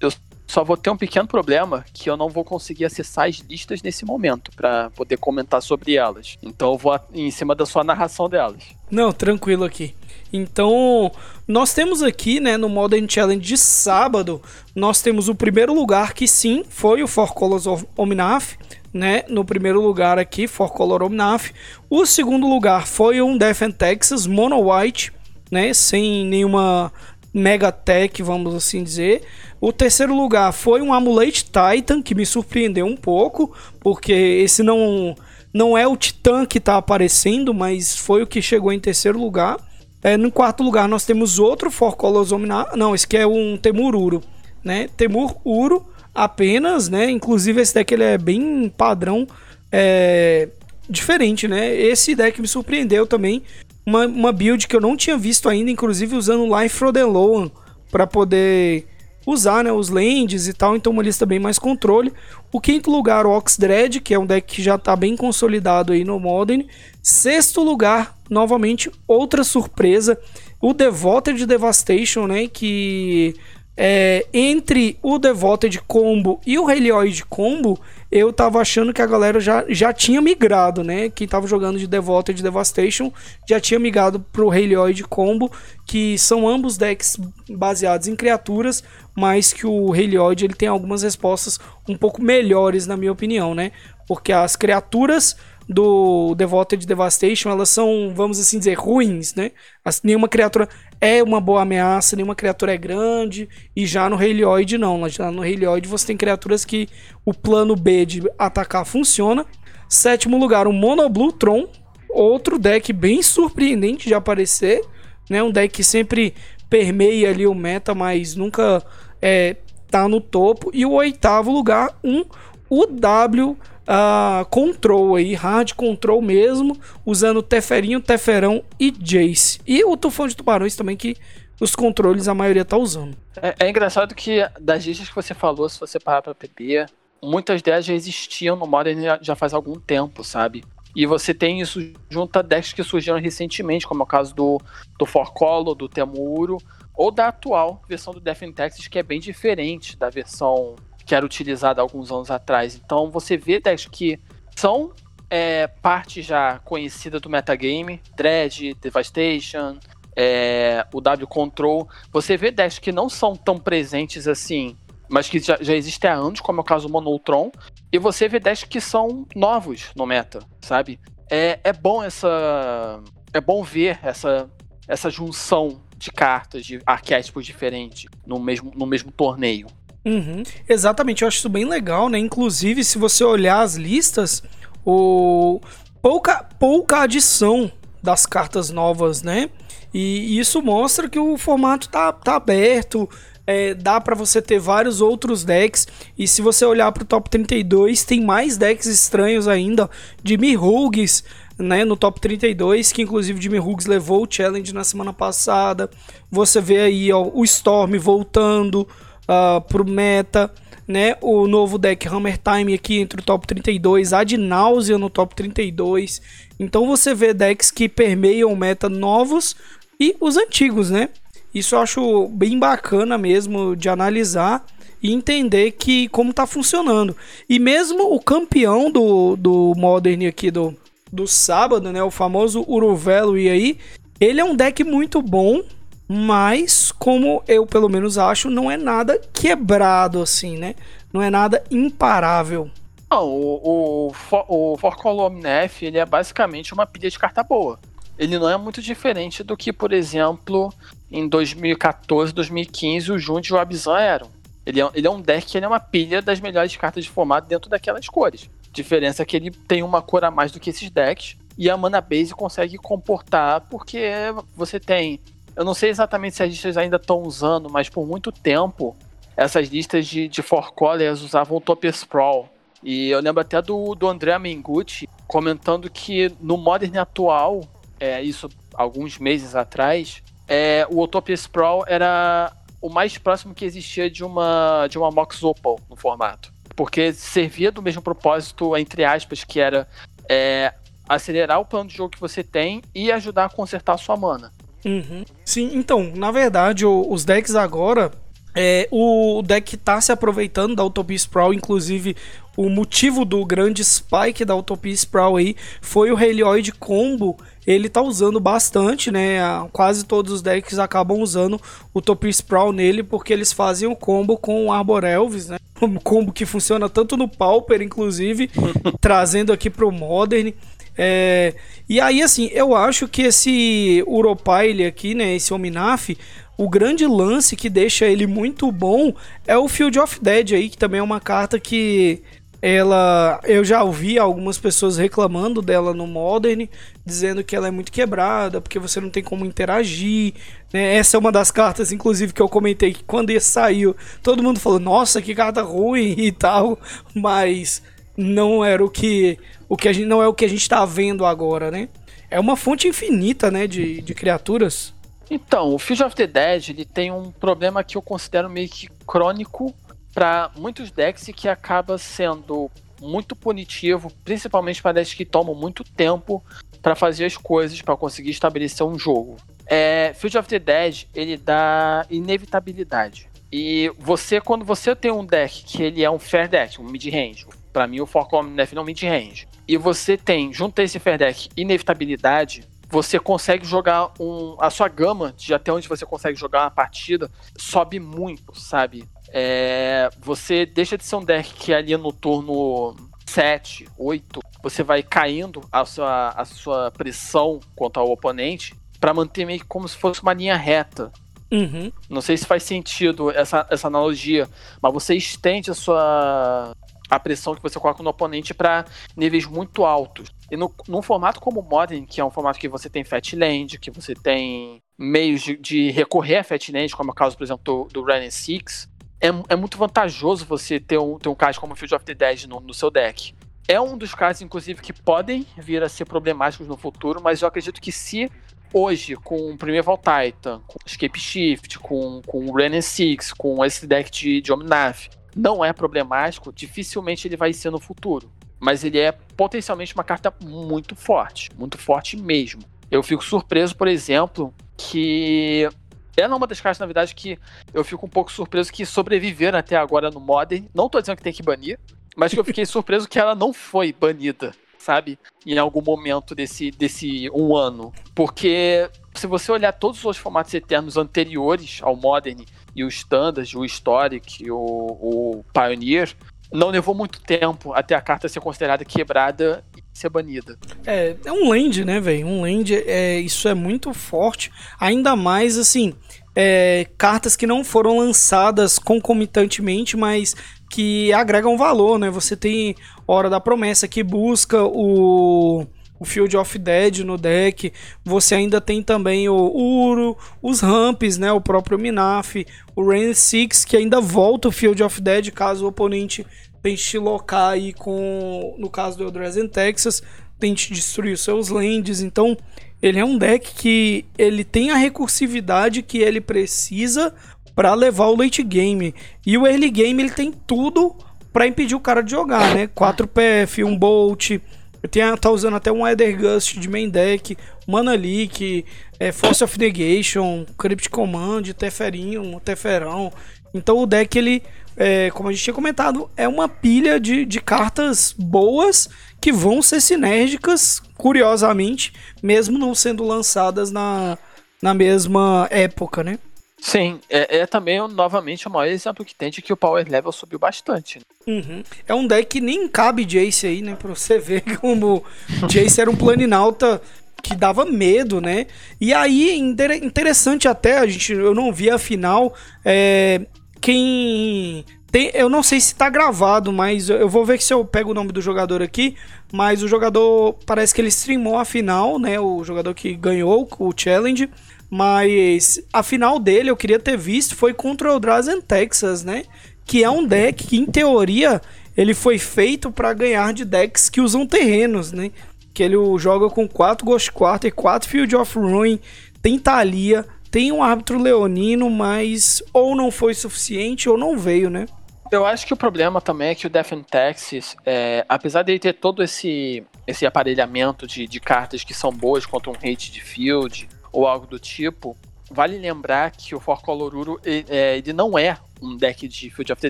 Eu só vou ter um pequeno problema que eu não vou conseguir acessar as listas nesse momento para poder comentar sobre elas. Então eu vou em cima da sua narração delas. Não, tranquilo aqui. Então, nós temos aqui, né, no Modern Challenge de sábado, nós temos o primeiro lugar que sim, foi o For Colors of Omnath, né, no primeiro lugar aqui, For Color Omnath. O segundo lugar foi um Death and Texas Mono White, né, sem nenhuma Mega Tech, vamos assim dizer. O terceiro lugar foi um Amulet Titan, que me surpreendeu um pouco, porque esse não não é o Titã que está aparecendo, mas foi o que chegou em terceiro lugar. É, no quarto lugar nós temos outro For Colors Omnath, não, esse aqui é um Temur Uro, né? Temur Uro apenas, né? Inclusive esse deck ele é bem padrão, é, diferente, né? Esse deck me surpreendeu também. Uma, uma build que eu não tinha visto ainda, inclusive usando Life Frodeloan para poder usar né, os lands e tal, então uma lista bem mais controle. O quinto lugar, o Oxdread, que é um deck que já está bem consolidado aí no Modern. Sexto lugar, novamente, outra surpresa, o Devoted Devastation, né, que é, entre o Devoted Combo e o Helioid Combo, eu tava achando que a galera já, já tinha migrado, né? Quem tava jogando de Devoted Devastation já tinha migrado pro Helioid Combo, que são ambos decks baseados em criaturas, mas que o Helioid ele tem algumas respostas um pouco melhores, na minha opinião, né? Porque as criaturas do Devoted Devastation, elas são, vamos assim dizer, ruins, né? As, nenhuma criatura é uma boa ameaça, nenhuma criatura é grande, e já no Helioid não. Já no Helioid você tem criaturas que o plano B de atacar funciona. Sétimo lugar, o Monoblue Tron, outro deck bem surpreendente de aparecer, né? Um deck que sempre permeia ali o meta, mas nunca é, tá no topo. E o oitavo lugar, um UW uh, Control aí, Hard Control mesmo, usando Teferinho, Teferão e Jace. E o Tufão de Tubarões também, que os controles a maioria tá usando. É, é engraçado que das listas que você falou, se você parar pra beber, muitas delas já existiam no Modern já, faz algum tempo, sabe? E você tem isso junto a decks que surgiram recentemente, como é o caso do, do Forcolo, do Temuro, ou da atual versão do Death in Texas, que é bem diferente da versão que era utilizada alguns anos atrás. Então você vê decks que são é, parte já conhecida do metagame, Dread, Devastation, é, o W Control. Você vê decks que não são tão presentes assim mas que já, já existe há anos, como é o caso do Monotron, e você vê decks que são novos no meta, sabe? É, é bom essa. É bom ver essa, essa junção de cartas, de arquétipos diferentes no mesmo, no mesmo torneio. Uhum. Exatamente, eu acho isso bem legal, né? Inclusive, se você olhar as listas, o... pouca, pouca adição das cartas novas, né? E isso mostra que o formato tá, tá aberto, é, dá para você ter vários outros decks. E se você olhar para o top 32, tem mais decks estranhos ainda. Jimmy Hughes, né, no top 32, que inclusive Jimmy Hughes levou o challenge na semana passada. Você vê aí ó, o Storm voltando uh, pro meta. Né, o novo deck Hammer Time aqui entre o top 32, Ad Nausea no top 32. Então você vê decks que permeiam meta novos e os antigos, né? Isso eu acho bem bacana mesmo de analisar e entender que como tá funcionando. E mesmo o campeão do, do Modern aqui do, do sábado, né, o famoso Uruvelo e aí, ele é um deck muito bom, mas como eu pelo menos acho, não é nada quebrado assim, né? Não é nada imparável. Não, o, o, o Forcol Omnef, ele é basicamente uma pilha de carta boa. Ele não é muito diferente do que, por exemplo, em 2014, 2015, o Junt e o Abzan eram. Ele é, ele é um deck ele é uma pilha das melhores cartas de formato dentro daquelas cores. Diferença é que ele tem uma cor a mais do que esses decks. E a mana base consegue comportar, porque você tem. Eu não sei exatamente se as listas ainda estão usando, mas por muito tempo essas listas de, de Four Colors usavam o Topia Sprawl. E eu lembro até do, do André Mengucci comentando que no Modern atual, é, isso alguns meses atrás, é, o Utopia Sprawl era o mais próximo que existia de uma, de uma Mox Opal no formato. Porque servia do mesmo propósito, entre aspas, que era é, acelerar o plano de jogo que você tem e ajudar a consertar a sua mana. Uhum. Sim, então, na verdade, os decks agora. É, o deck tá se aproveitando da Utopia Sprawl, inclusive o motivo do grande spike da Utopia Sprawl aí foi o Helioid Combo ele tá usando bastante, né? Quase todos os decks acabam usando o Topir Sprawl nele, porque eles fazem o combo com o Arbor Elves, né? <laughs> Um combo que funciona tanto no Pauper, inclusive, <laughs> trazendo aqui pro Modern. É... E aí, assim, eu acho que esse Uropile aqui, né? Esse Ominaf, o grande lance que deixa ele muito bom é o Field of Dead aí, que também é uma carta que ela eu já ouvi algumas pessoas reclamando dela no Modern, dizendo que ela é muito quebrada, porque você não tem como interagir. Né? Essa é uma das cartas, inclusive, que eu comentei que quando ele saiu, todo mundo falou, nossa, que carta ruim <laughs> e tal, mas não era o que. O que a gente, não é o que a gente está vendo agora, né? É uma fonte infinita, né, de, de criaturas. Então, o Field of the Dead ele tem um problema que eu considero meio que crônico para muitos decks que acaba sendo muito punitivo, principalmente para decks que tomam muito tempo para fazer as coisas para conseguir estabelecer um jogo. É, Field of the Dead ele dá inevitabilidade. E você, quando você tem um deck que ele é um fair deck, um mid-range, para mim o Forcom Nef não mid-range, e você tem, junto a esse fair deck, inevitabilidade, você consegue jogar um. A sua gama de até onde você consegue jogar uma partida sobe muito, sabe? É, você deixa de ser um deck que ali no turno 7, 8, você vai caindo a sua, a sua pressão contra o oponente para manter meio como se fosse uma linha reta. Uhum. Não sei se faz sentido essa, essa analogia, mas você estende a sua a pressão que você coloca no oponente para níveis muito altos. E no, num formato como o Modern, que é um formato que você tem Fatland, que você tem meios de, de recorrer a Fatland, como é o caso, por exemplo, do, do Ren 6, é, é, muito vantajoso você ter um, ter um card como Field of the Dead no, no seu deck. É um dos casos, inclusive, que podem vir a ser problemáticos no futuro, mas eu acredito que se hoje, com o Primeval Titan, com Escape Shift, com, com o Ren 6, com esse deck de, de Omnath, não é problemático, dificilmente ele vai ser no futuro. Mas ele é potencialmente uma carta muito forte, muito forte mesmo. Eu fico surpreso, por exemplo, que ela é uma das cartas, na verdade, que eu fico um pouco surpreso que sobreviveram até agora no Modern. Não tô dizendo que tem que banir, mas que eu fiquei <laughs> surpreso que ela não foi banida, sabe? Em algum momento desse, desse um ano. Porque se você olhar todos os formatos eternos anteriores ao Modern, e o Standard, o Historic, o, o Pioneer, não levou muito tempo até a carta ser considerada quebrada e ser banida. É, é um land, né, velho? Um land, é, isso é muito forte. Ainda mais, assim, é, cartas que não foram lançadas concomitantemente, mas que agregam valor, né? Você tem Hora da Promessa que busca o o Field of Dead no deck. Você ainda tem também o Uro, os Ramps, né, o próprio Minaf, o Rain 6 que ainda volta o Field of Dead caso o oponente tente locar aí com, no caso do Eldrazi Texas, tente destruir os seus lands. Então, ele é um deck que ele tem a recursividade que ele precisa para levar o late game. E o early game ele tem tudo para impedir o cara de jogar, né? 4 PF, um Bolt, tenho, tá usando até um Gust de main deck, Mana Leak, é, Force of Negation, Crypt Command, Teferinho, Teferão. Então o deck, ele, é, como a gente tinha comentado, é uma pilha de, de cartas boas que vão ser sinérgicas, curiosamente, mesmo não sendo lançadas na, na mesma época, né? Sim, é, é, também novamente o maior exemplo que tem de que o power level subiu bastante. Né? Uhum. É um deck que nem cabe Jace aí, né? Pra você <laughs> ver como Jace era um planinauta que dava medo, né? E aí, interessante até, a gente, eu não vi a final, é, quem... Tem, eu não sei se tá gravado, mas eu vou ver se eu pego o nome do jogador aqui. Mas o jogador, parece que ele streamou a final, né? O jogador que ganhou o challenge. Mas a final dele eu queria ter visto foi contra o Drazen Texas, né? Que é um deck que, em teoria, ele foi feito para ganhar de decks que usam terrenos, né? Que ele joga com 4 Ghost Quarter, 4 Field of Ruin, tem Thalia, tem um árbitro leonino, mas ou não foi suficiente ou não veio, né? Eu acho que o problema também é que o Death in Texas, é, apesar de ele ter todo esse, esse aparelhamento de, de cartas que são boas contra um hate de field, ou algo do tipo, vale lembrar que o For Coloruro ele, é, ele não é um deck de Field of the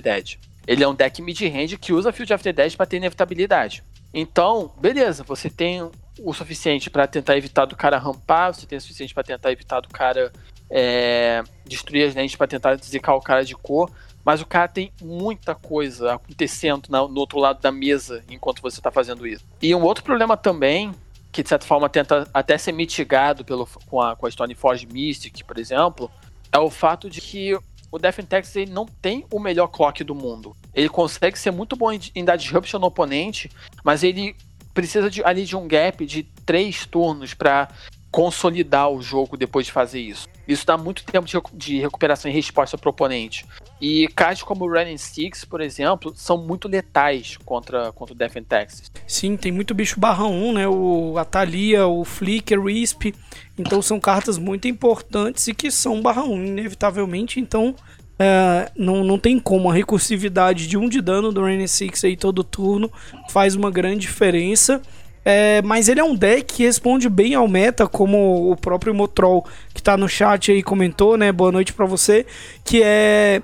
Dead. Ele é um deck mid-range que usa Field of the Dead para ter inevitabilidade. Então, beleza, você tem o suficiente para tentar evitar do cara rampar, você tem o suficiente para tentar evitar do cara é, destruir as lentes para tentar zicar o cara de cor, mas o cara tem muita coisa acontecendo no outro lado da mesa enquanto você está fazendo isso. E um outro problema também que de certa forma tenta até ser mitigado pelo, com, a, com a Stoneforge Mystic, por exemplo, é o fato de que o Death ele não tem o melhor clock do mundo. Ele consegue ser muito bom em, em dar disruption no oponente, mas ele precisa de, ali de um gap de três turnos para consolidar o jogo depois de fazer isso. Isso dá muito tempo de, de recuperação e resposta para o oponente. E cards como Running Six, por exemplo, são muito letais contra, contra o Death in Texas. Sim, tem muito bicho barra 1, né? O Atalia, o Flicker, o Wisp. Então são cartas muito importantes e que são barra 1, inevitavelmente. Então é, não, não tem como. A recursividade de um de dano do Rainy Six aí todo turno faz uma grande diferença. É, mas ele é um deck que responde bem ao meta, como o próprio Motrol que tá no chat aí comentou, né? Boa noite para você. Que é.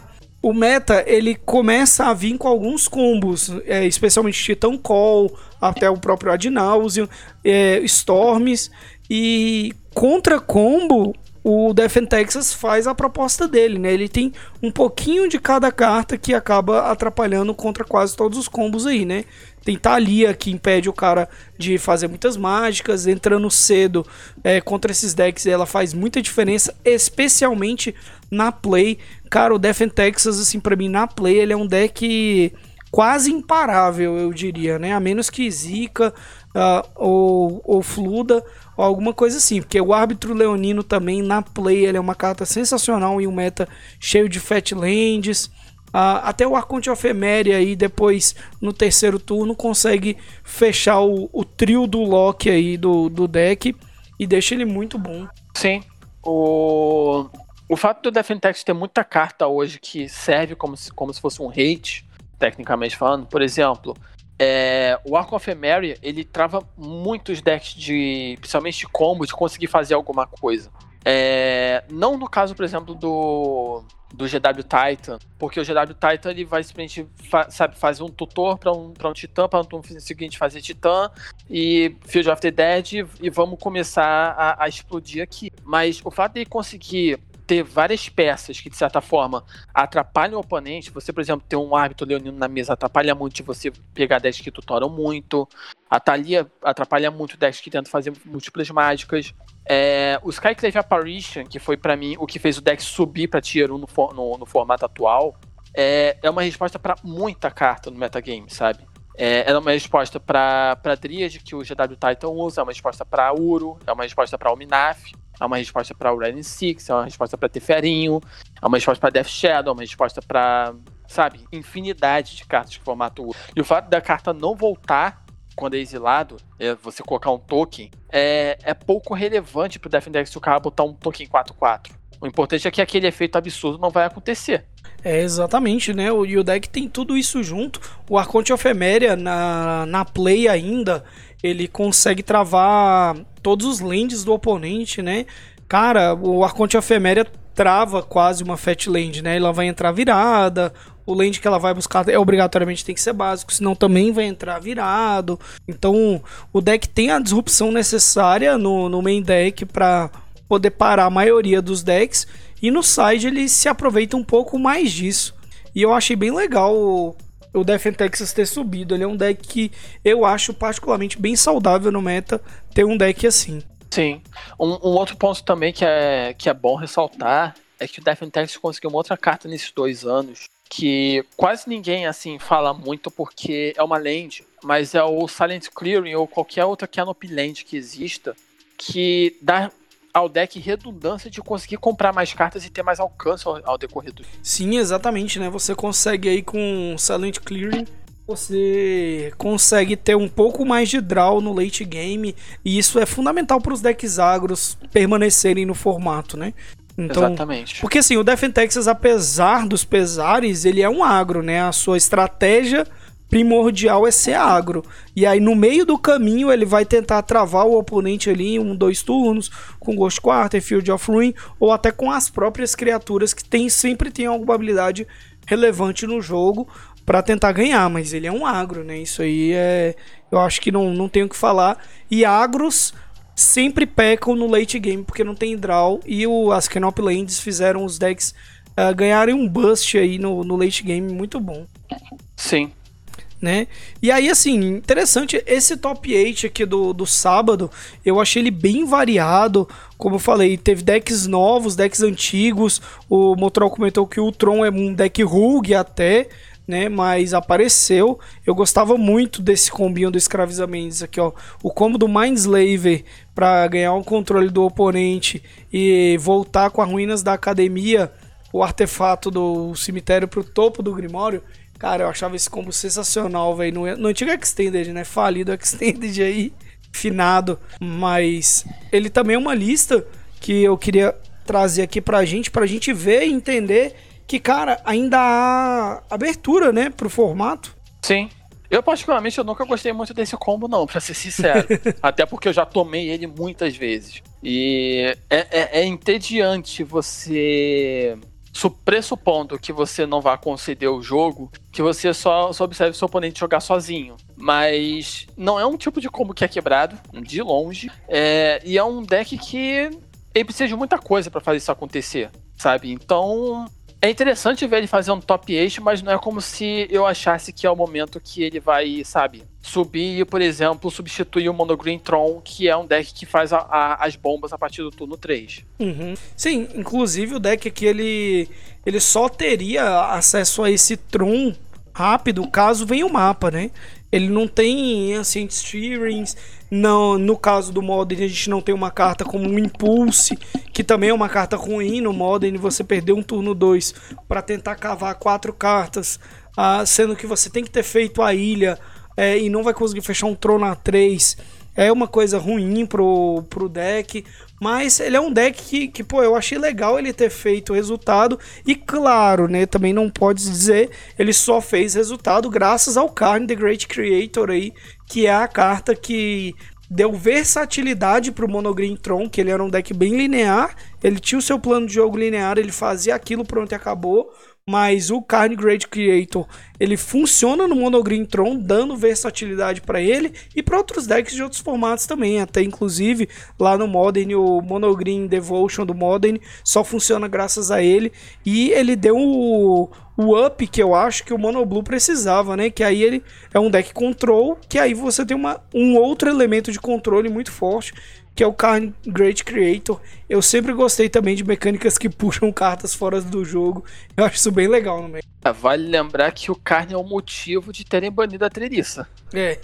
O meta ele começa a vir com alguns combos, é, especialmente Titan Call, até o próprio Ad Nauseam, é, Storms. E contra combo, o Defen Texas faz a proposta dele, né? Ele tem um pouquinho de cada carta que acaba atrapalhando contra quase todos os combos aí, né? Tem Thalia que impede o cara de fazer muitas mágicas, entrando cedo é, contra esses decks, ela faz muita diferença, especialmente na play. Cara, o Defen Texas, assim, pra mim, na play, ele é um deck quase imparável, eu diria, né? A menos que Zika uh, ou, ou Fluda ou alguma coisa assim, porque o árbitro leonino também na play ele é uma carta sensacional em um meta cheio de fatlands. Uh, até o Arconte of Emeria aí depois no terceiro turno consegue fechar o, o trio do lock aí do, do deck e deixa ele muito bom. Sim, o, o fato do Defentex ter muita carta hoje que serve como se, como se fosse um hate, tecnicamente falando, por exemplo, é, o Arc of Emery, ele trava muitos decks de, principalmente de combo, de conseguir fazer alguma coisa. É, não no caso, por exemplo, do, do GW Titan, porque o GW Titan ele vai simplesmente fa sabe, fazer um tutor para um, pra um Titã, para um turno seguinte fazer Titã e Field of the Dead e vamos começar a, a explodir aqui. Mas o fato de ele conseguir ter várias peças que, de certa forma, atrapalham o oponente. Você, por exemplo, ter um árbitro leonino na mesa atrapalha muito de você pegar decks que tutoram muito. A Thalia atrapalha muito decks que tentam fazer múltiplas mágicas. É, o Skyclave Apparition, que foi para mim o que fez o deck subir para Tier 1 no, no, no formato atual, é, é uma resposta para muita carta no metagame, sabe? É, é uma resposta para Dryad, que o GW Titan usa, é uma resposta para Uro, é uma resposta para Alminaf é uma resposta para Ren Six, é uma resposta para Teferinho, é uma resposta para Death Shadow, é uma resposta para, sabe, infinidade de cartas de formato U. E o fato da carta não voltar quando é exilado, é você colocar um token, é, é pouco relevante pro Defender se o cara botar um token 4-4. O importante é que aquele efeito absurdo não vai acontecer. É, exatamente, né? O, e o deck tem tudo isso junto. O Arconte of Emeria na, na play ainda, ele consegue travar todos os lands do oponente, né? Cara, o Arconte of Emeria trava quase uma Fat Land, né? Ela vai entrar virada, o land que ela vai buscar é obrigatoriamente tem que ser básico, senão também vai entrar virado. Então o deck tem a disrupção necessária no, no main deck para poder parar a maioria dos decks. E no side ele se aproveita um pouco mais disso. E eu achei bem legal o Death Texas ter subido. Ele é um deck que eu acho particularmente bem saudável no meta ter um deck assim. Sim. Um, um outro ponto também que é, que é bom ressaltar é que o Death Texas conseguiu uma outra carta nesses dois anos que quase ninguém assim fala muito porque é uma land, mas é o Silent Clearing ou qualquer outra Canopy Land que exista que dá ao deck redundância de conseguir comprar mais cartas e ter mais alcance ao, ao decorrer do Sim, exatamente, né? Você consegue aí com Silent Clearing você consegue ter um pouco mais de draw no late game e isso é fundamental para os decks agros permanecerem no formato, né? Então, Exatamente. Porque assim, o Defen Texas, apesar dos pesares, ele é um agro, né? A sua estratégia primordial é ser agro. E aí no meio do caminho ele vai tentar travar o oponente ali em um, dois turnos, com Ghost Quarter, Field of Ruin, ou até com as próprias criaturas que tem, sempre tem alguma habilidade relevante no jogo para tentar ganhar, mas ele é um agro, né? Isso aí é. Eu acho que não, não tenho o que falar. E agros sempre pecam no late game porque não tem draw. E o, as Canopy Lands fizeram os decks uh, ganharem um bust aí no, no late game muito bom. Sim, né? E aí, assim, interessante, esse top 8 aqui do, do sábado, eu achei ele bem variado. Como eu falei, teve decks novos, decks antigos. O Motrol comentou que o Tron é um deck Rogue até, né? Mas apareceu. Eu gostava muito desse combinho do Escravizamentos aqui, ó. O combo do Mindslaver para ganhar o controle do oponente e voltar com as ruínas da academia, o artefato do cemitério pro topo do Grimório Cara, eu achava esse combo sensacional, velho. No, no antigo Extended, né? Falido Extended aí, finado. Mas ele também é uma lista que eu queria trazer aqui pra gente, pra gente ver e entender que, cara, ainda há abertura, né, pro formato. Sim. Eu, particularmente, eu nunca gostei muito desse combo, não, pra ser sincero. <laughs> Até porque eu já tomei ele muitas vezes. E é, é, é entediante você pressupondo que você não vai conceder o jogo, que você só, só observe seu oponente jogar sozinho. Mas não é um tipo de combo que é quebrado, de longe. É, e é um deck que ele precisa de muita coisa para fazer isso acontecer, sabe? Então, é interessante ver ele fazer um top 8, mas não é como se eu achasse que é o momento que ele vai, sabe, subir e, por exemplo, substituir o Monogreen Tron, que é um deck que faz a, a, as bombas a partir do turno 3. Uhum. Sim, inclusive o deck aqui ele, ele só teria acesso a esse Tron rápido caso venha o mapa, né? Ele não tem Ancient Steerings. Não, no caso do Modern, a gente não tem uma carta como um Impulse, que também é uma carta ruim no Modern. Você perdeu um turno 2 para tentar cavar quatro cartas, ah, sendo que você tem que ter feito a ilha é, e não vai conseguir fechar um trono a 3. É uma coisa ruim pro, pro deck. Mas ele é um deck que, que, pô, eu achei legal ele ter feito resultado. E claro, né, também não pode dizer, ele só fez resultado graças ao Karn, The Great Creator aí, que é a carta que deu versatilidade pro Monogreen Tron, que ele era um deck bem linear, ele tinha o seu plano de jogo linear, ele fazia aquilo, pronto e acabou mas o Carne Great Creator ele funciona no Monogreen Tron, dando versatilidade para ele e para outros decks de outros formatos também. Até inclusive lá no Modern, o Monogreen Devotion do Modern só funciona graças a ele e ele deu o, o up que eu acho que o Mono Blue precisava, né? Que aí ele é um deck control, que aí você tem uma, um outro elemento de controle muito forte que é o Karn Great Creator. Eu sempre gostei também de mecânicas que <laughs> puxam cartas fora do jogo. Eu acho isso bem legal no meio. É, vale lembrar que o Karn é o motivo de terem banido a Treliça. É.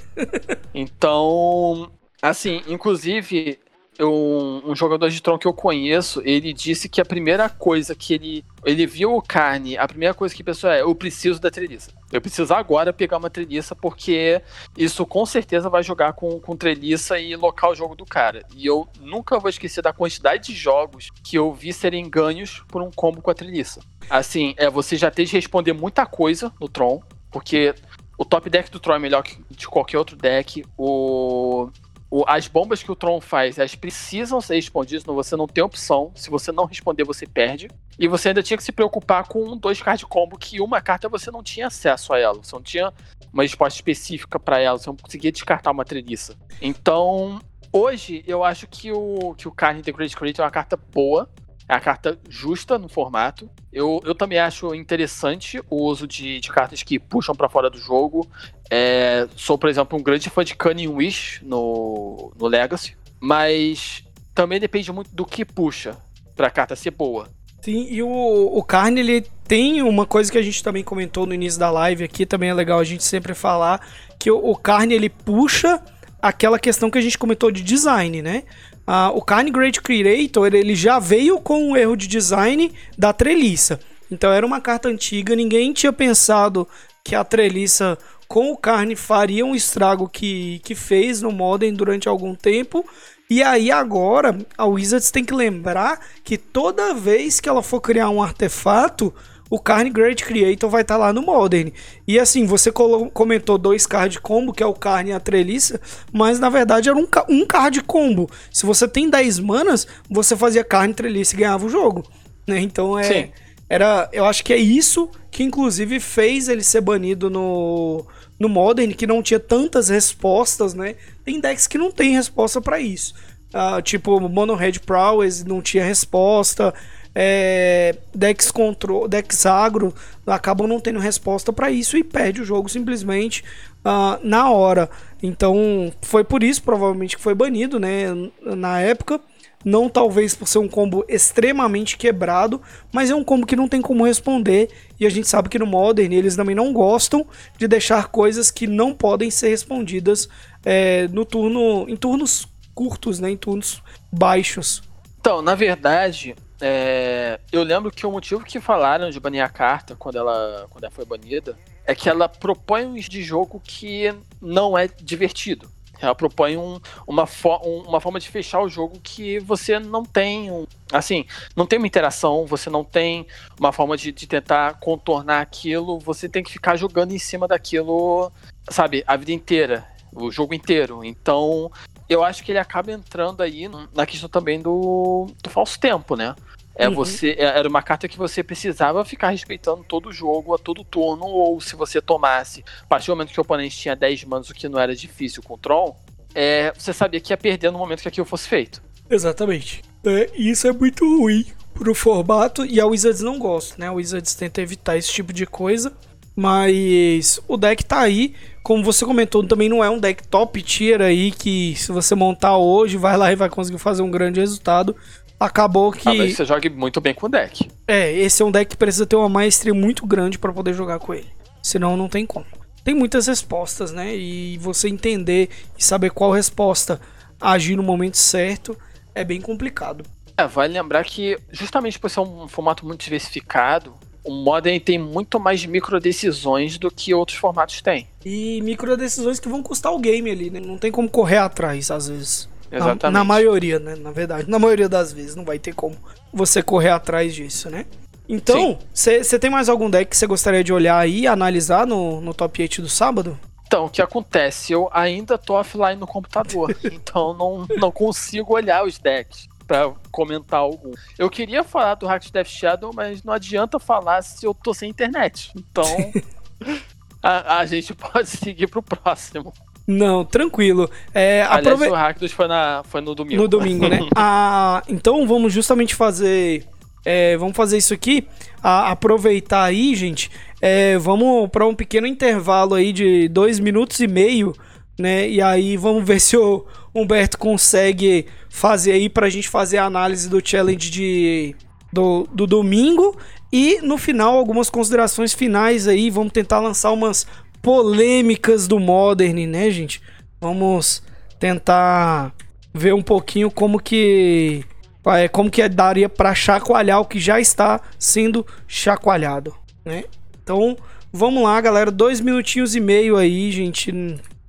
então, assim, inclusive, um, um, jogador de Tron que eu conheço, ele disse que a primeira coisa que ele. Ele viu o carne, a primeira coisa que pensou é: eu preciso da treliça. Eu preciso agora pegar uma treliça, porque isso com certeza vai jogar com, com treliça e locar o jogo do cara. E eu nunca vou esquecer da quantidade de jogos que eu vi serem ganhos por um combo com a treliça. Assim, é você já tem de responder muita coisa no Tron, porque o top deck do Tron é melhor que de qualquer outro deck. O o, as bombas que o Tron faz, elas precisam ser respondidas, você não tem opção. Se você não responder, você perde. E você ainda tinha que se preocupar com dois card combo, que uma carta você não tinha acesso a ela. Você não tinha uma resposta específica para ela, você não conseguia descartar uma treliça. Então, hoje, eu acho que o, que o Carne The Great Creator é uma carta boa. É a carta justa no formato. Eu, eu também acho interessante o uso de, de cartas que puxam para fora do jogo. É, sou, por exemplo, um grande fã de Cunning Wish no, no Legacy. Mas também depende muito do que puxa pra carta ser boa. Sim, e o, o Carne, ele tem uma coisa que a gente também comentou no início da live aqui, também é legal a gente sempre falar, que o, o Carne, ele puxa aquela questão que a gente comentou de design, né? Ah, o Carne Great Creator ele já veio com o erro de design da treliça. Então era uma carta antiga, ninguém tinha pensado que a treliça com o Carne faria um estrago que, que fez no Modern durante algum tempo. E aí agora a Wizards tem que lembrar que toda vez que ela for criar um artefato, o Carne Great Creator vai estar tá lá no Modern. E assim, você comentou dois card combo, que é o Carne e a Treliça, mas na verdade era um, um card combo. Se você tem 10 manas, você fazia Carne, Treliça e ganhava o jogo. Né? Então é. Sim. Era, eu acho que é isso que inclusive fez ele ser banido no, no Modern, que não tinha tantas respostas, né? Tem decks que não tem resposta para isso. Uh, tipo, Mono Red Prowess não tinha resposta é, decks control, decks agro acabam não tendo resposta para isso e perde o jogo simplesmente uh, na hora. Então foi por isso provavelmente que foi banido, né? Na época. Não talvez por ser um combo extremamente quebrado, mas é um combo que não tem como responder. E a gente sabe que no Modern eles também não gostam de deixar coisas que não podem ser respondidas é, no turno, em turnos curtos, né? Em turnos baixos. Então, na verdade, é, eu lembro que o motivo que falaram de banir a carta quando ela, quando ela foi banida é que ela propõe um de jogo que não é divertido. Ela propõe um, uma, fo uma forma de fechar o jogo que você não tem. Um, assim, não tem uma interação, você não tem uma forma de, de tentar contornar aquilo, você tem que ficar jogando em cima daquilo, sabe, a vida inteira, o jogo inteiro. Então, eu acho que ele acaba entrando aí na questão também do, do falso tempo, né? É uhum. você é, era uma carta que você precisava ficar respeitando todo o jogo, a todo turno, ou se você tomasse, a partir do momento que o oponente tinha 10 manos, o que não era difícil com o Tron, é, você sabia que ia perder no momento que aquilo fosse feito. Exatamente. É, e isso é muito ruim pro formato e a Wizards não gosta, né? A Wizards tenta evitar esse tipo de coisa. Mas o deck tá aí, como você comentou, também não é um deck top tier aí que se você montar hoje, vai lá e vai conseguir fazer um grande resultado. Acabou que. Talvez você jogue muito bem com o deck. É, esse é um deck que precisa ter uma maestria muito grande para poder jogar com ele. Senão não tem como. Tem muitas respostas, né? E você entender e saber qual resposta agir no momento certo é bem complicado. É, vale lembrar que, justamente por ser um formato muito diversificado, o Modern tem muito mais micro decisões do que outros formatos têm. E micro decisões que vão custar o game ali, né? Não tem como correr atrás, às vezes. Exatamente. Na, na maioria, né? Na verdade, na maioria das vezes não vai ter como você correr atrás disso, né? Então, você tem mais algum deck que você gostaria de olhar aí e analisar no, no top 8 do sábado? Então, o que acontece? Eu ainda tô offline no computador, <laughs> então não, não consigo olhar os decks para comentar algum. Eu queria falar do Hack Death Shadow, mas não adianta falar se eu tô sem internet. Então, <laughs> a, a, gente <laughs> pode seguir pro próximo. Não, tranquilo. É, Aliás, aprove... o Hack foi, na, foi no domingo. No domingo, né? <laughs> ah, então vamos justamente fazer. É, vamos fazer isso aqui. A, aproveitar aí, gente. É, vamos para um pequeno intervalo aí de dois minutos e meio, né? E aí vamos ver <laughs> se o Humberto consegue fazer aí pra gente fazer a análise do challenge de, do, do domingo. E no final, algumas considerações finais aí. Vamos tentar lançar umas polêmicas do Modern, né, gente? Vamos tentar ver um pouquinho como que é, como que daria para chacoalhar o que já está sendo chacoalhado, né? Então, vamos lá, galera, dois minutinhos e meio aí, gente,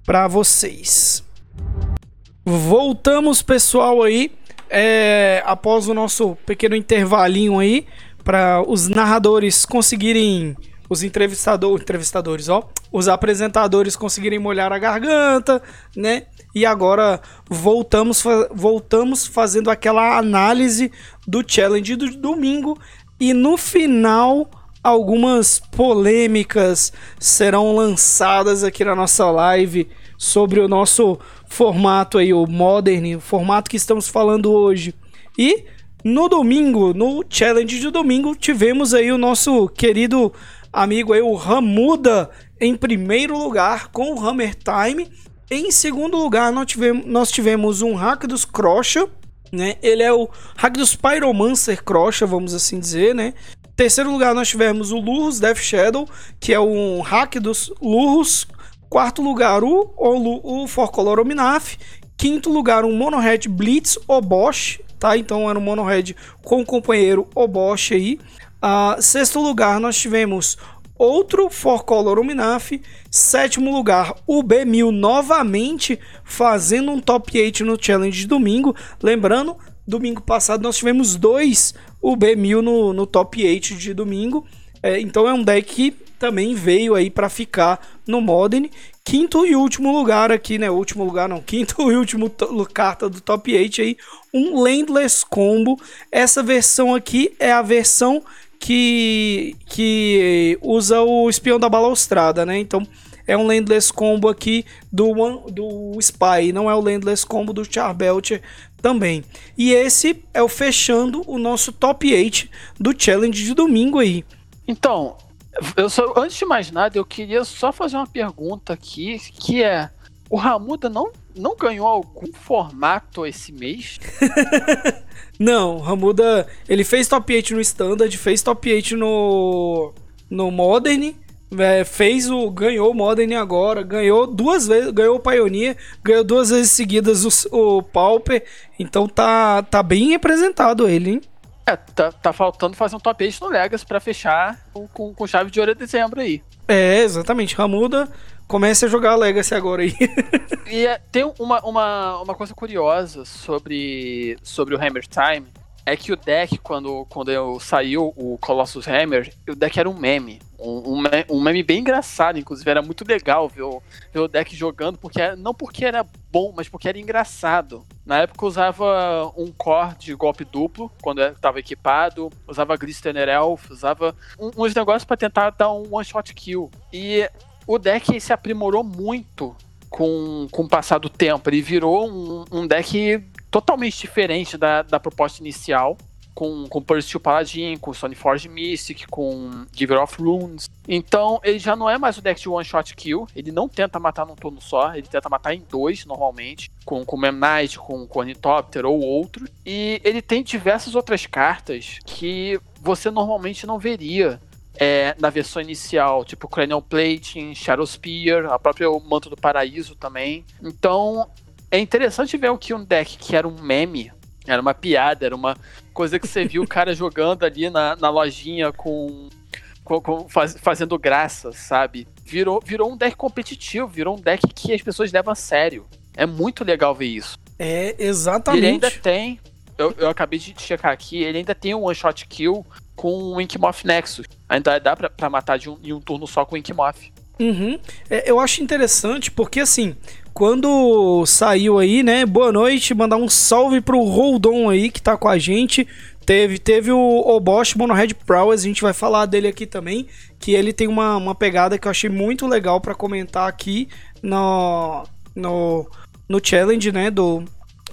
para vocês. Voltamos, pessoal, aí, é, após o nosso pequeno intervalinho aí, para os narradores conseguirem, os entrevistador, entrevistadores, ó, os apresentadores conseguirem molhar a garganta, né? E agora voltamos, voltamos fazendo aquela análise do challenge do domingo e no final algumas polêmicas serão lançadas aqui na nossa live sobre o nosso formato aí, o Modern, o formato que estamos falando hoje. E no domingo, no challenge de domingo, tivemos aí o nosso querido amigo aí, o Ramuda, em primeiro lugar com o Hammer Time. Em segundo lugar, nós tivemos, nós tivemos um hack dos Crocha, né? Ele é o hack dos Pyromancer Crocha, vamos assim dizer, né? Terceiro lugar, nós tivemos o Lurus Death Shadow, que é um hack dos Lurus Quarto lugar, o, o, o Forcolor Ominaf. Quinto lugar, um Monohead Blitz Obosh, tá? Então era um Monohead com o companheiro Obosh aí. Uh, sexto lugar, nós tivemos outro Forcolor Ominaf. Sétimo lugar, o B1000 novamente fazendo um top 8 no Challenge de domingo. Lembrando, domingo passado nós tivemos dois o B1000 no, no top 8 de domingo. É, então é um deck que também veio aí para ficar no Modern. Quinto e último lugar aqui, né? Último lugar não, <laughs> quinto e último carta do top 8 aí, um Landless Combo. Essa versão aqui é a versão que, que usa o espião da balaustrada, né? Então é um Landless Combo aqui do, One, do Spy, não é o Landless Combo do Charbelcher também. E esse é o fechando o nosso top 8 do Challenge de domingo aí. Então, eu só, antes de mais nada, eu queria só fazer uma pergunta aqui, que é: o Ramuda não, não ganhou algum formato esse mês? <laughs> não, Ramuda, ele fez top 8 no Standard, fez top 8 no, no Modern, é, fez o ganhou o Modern agora, ganhou duas vezes, ganhou o Pioneer, ganhou duas vezes seguidas o, o Pauper, então tá tá bem representado ele, hein? É, tá, tá faltando fazer um top 8 no Legacy pra fechar com, com chave de ouro de dezembro aí. É, exatamente. Ramuda, comece a jogar Legacy agora aí. <laughs> e é, tem uma, uma, uma coisa curiosa sobre, sobre o Hammer Time. É que o deck, quando, quando eu saiu o Colossus Hammer, o deck era um meme. Um, um, meme bem engraçado, inclusive era muito legal ver o, ver o deck jogando, porque não porque era bom, mas porque era engraçado. Na época eu usava um core de golpe duplo, quando estava equipado, usava Glistener Elf, usava um, uns negócios para tentar dar um one shot kill. E o deck se aprimorou muito com, com o passar do tempo. Ele virou um, um deck totalmente diferente da, da proposta inicial com, com Pursuit Paladin, com Sony Forge Mystic, com Giver of Runes. Então, ele já não é mais o deck de one shot kill, ele não tenta matar num turno só, ele tenta matar em dois normalmente, com com Mem Knight, com, Ornithopter ou outro. E ele tem diversas outras cartas que você normalmente não veria é, na versão inicial, tipo Cranial Plating, Shadow Spear, a própria Manto do Paraíso também. Então, é interessante ver o que um deck que era um meme era uma piada, era uma coisa que você viu o cara <laughs> jogando ali na, na lojinha com, com, com faz, fazendo graça, sabe? Virou, virou um deck competitivo, virou um deck que as pessoas levam a sério. É muito legal ver isso. É, exatamente. Ele ainda tem, eu, eu acabei de checar aqui, ele ainda tem um one shot kill com o Inkmoth Nexus. Ainda dá pra, pra matar de um, em um turno só com o Inkmoth. Uhum. É, eu acho interessante porque assim, quando saiu aí, né? Boa noite, mandar um salve pro Roldon aí que tá com a gente. Teve, teve o Obosh Monohead Prowess, a gente vai falar dele aqui também, que ele tem uma, uma pegada que eu achei muito legal para comentar aqui no, no, no challenge, né, do,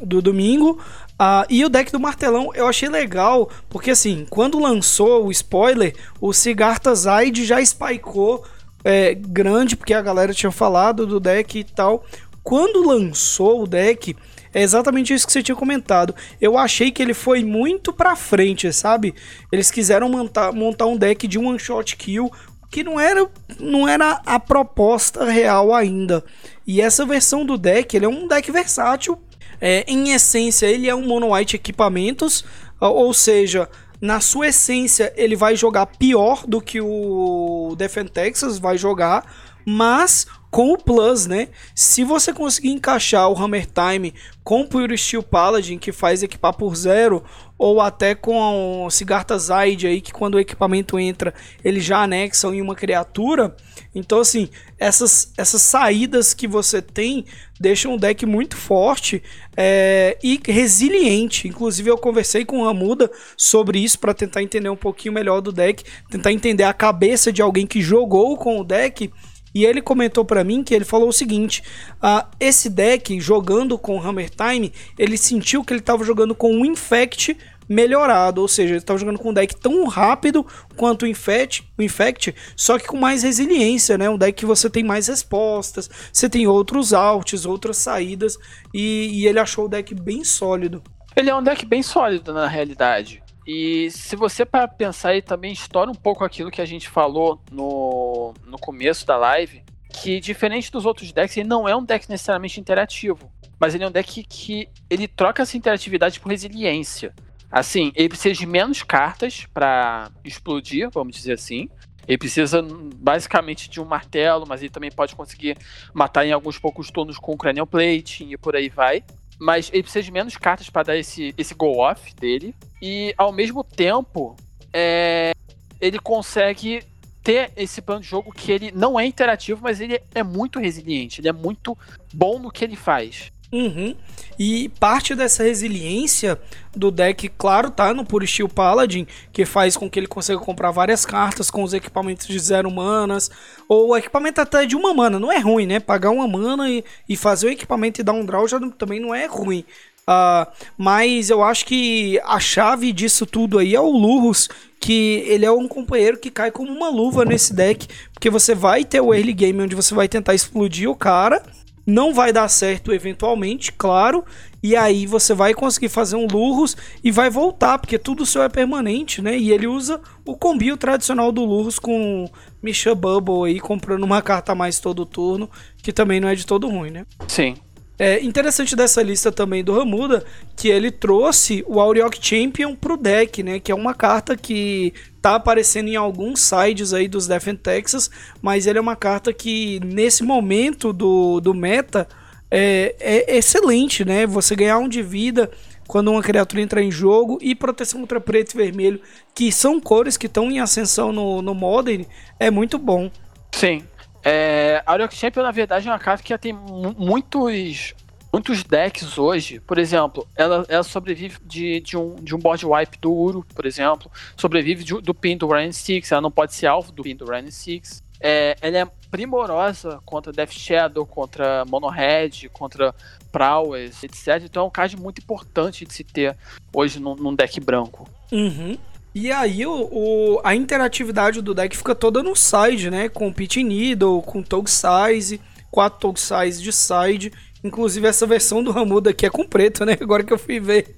do domingo. Uh, e o deck do martelão eu achei legal, porque assim, quando lançou o spoiler, o Sigarta Zaid já spikeou é, grande, porque a galera tinha falado do deck e tal. Quando lançou o deck, é exatamente isso que você tinha comentado. Eu achei que ele foi muito pra frente, sabe? Eles quiseram montar, montar um deck de one shot kill que não era, não era a proposta real ainda. E essa versão do deck, ele é um deck versátil. É, em essência, ele é um mono white equipamentos, ou seja, na sua essência, ele vai jogar pior do que o Defend Texas vai jogar, mas com o Plus, né? Se você conseguir encaixar o Hammer Time com o Pure Steel Paladin, que faz equipar por zero, ou até com o Sigarta Zaid aí, que quando o equipamento entra, ele já anexa em uma criatura. Então, assim, essas, essas saídas que você tem deixam um deck muito forte é, e resiliente. Inclusive, eu conversei com o Ramuda sobre isso para tentar entender um pouquinho melhor do deck, tentar entender a cabeça de alguém que jogou com o deck e ele comentou para mim que ele falou o seguinte: uh, esse deck jogando com Hammer Time, ele sentiu que ele estava jogando com um Infect melhorado, ou seja, ele estava jogando com um deck tão rápido quanto o Infect, o Infect, só que com mais resiliência, né? Um deck que você tem mais respostas, você tem outros alts, outras saídas, e, e ele achou o deck bem sólido. Ele é um deck bem sólido na realidade. E se você para pensar e também estoura um pouco aquilo que a gente falou no, no começo da live, que diferente dos outros decks, ele não é um deck necessariamente interativo, mas ele é um deck que ele troca essa interatividade por resiliência. Assim, ele precisa de menos cartas para explodir, vamos dizer assim. Ele precisa basicamente de um martelo, mas ele também pode conseguir matar em alguns poucos turnos com o Cranial Plating e por aí vai mas ele precisa de menos cartas para dar esse, esse go-off dele. E ao mesmo tempo, é, ele consegue ter esse plano de jogo que ele não é interativo, mas ele é muito resiliente, ele é muito bom no que ele faz. Uhum. E parte dessa resiliência do deck, claro, tá no Pure Steel Paladin, que faz com que ele consiga comprar várias cartas com os equipamentos de zero manas, ou equipamento até de uma mana, não é ruim, né? Pagar uma mana e, e fazer o equipamento e dar um draw já não, também não é ruim. Uh, mas eu acho que a chave disso tudo aí é o Lurus, que ele é um companheiro que cai como uma luva nesse deck, porque você vai ter o early game onde você vai tentar explodir o cara não vai dar certo eventualmente, claro, e aí você vai conseguir fazer um Lurros e vai voltar, porque tudo seu é permanente, né? E ele usa o combio tradicional do Lurros com Misha Bubble aí, comprando uma carta a mais todo turno, que também não é de todo ruim, né? Sim. É interessante dessa lista também do Ramuda que ele trouxe o Auriok Champion pro deck, né? Que é uma carta que tá aparecendo em alguns sides aí dos Death Texas, mas ele é uma carta que nesse momento do, do meta é, é excelente, né? Você ganhar um de vida quando uma criatura entra em jogo e proteção contra preto e vermelho, que são cores que estão em ascensão no, no Modern, é muito bom. Sim, é, a Auriok Champion, na verdade, é uma carta que tem muitos muitos decks hoje, por exemplo, ela, ela sobrevive de, de, um, de um board wipe do Uro, por exemplo, sobrevive de, do pin do Rain Six, ela não pode ser alvo do pin do Rain Six. é, ela é primorosa contra Death Shadow, contra Monohead, contra Prowess, etc. Então é um card muito importante de se ter hoje num, num deck branco. Uhum. E aí o, o, a interatividade do deck fica toda no side, né? Com Pit Needle, com Tog Size, 4 Tog Size de side. Inclusive essa versão do Ramuda aqui é com preto, né? <laughs> Agora que eu fui ver.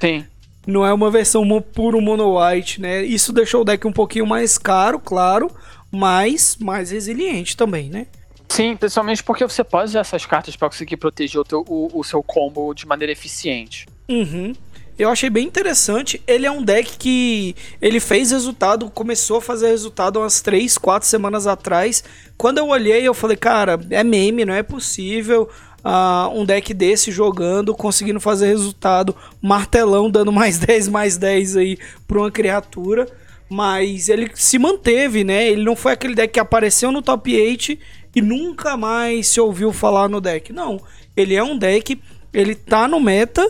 Sim. Não é uma versão puro mono white, né? Isso deixou o deck um pouquinho mais caro, claro, mas mais resiliente também, né? Sim, principalmente porque você pode usar essas cartas para conseguir proteger o, teu, o, o, seu combo de maneira eficiente. Uhum. Eu achei bem interessante. Ele é um deck que ele fez resultado, começou a fazer resultado umas 3, 4 semanas atrás. Quando eu olhei, eu falei, cara, é meme, não é possível. Uh, um deck desse jogando, conseguindo fazer resultado, martelão dando mais <laughs> 10, mais 10 aí pra uma criatura. Mas ele se manteve, né? Ele não foi aquele deck que apareceu no top 8 e nunca mais se ouviu falar no deck. Não. Ele é um deck, ele tá no meta,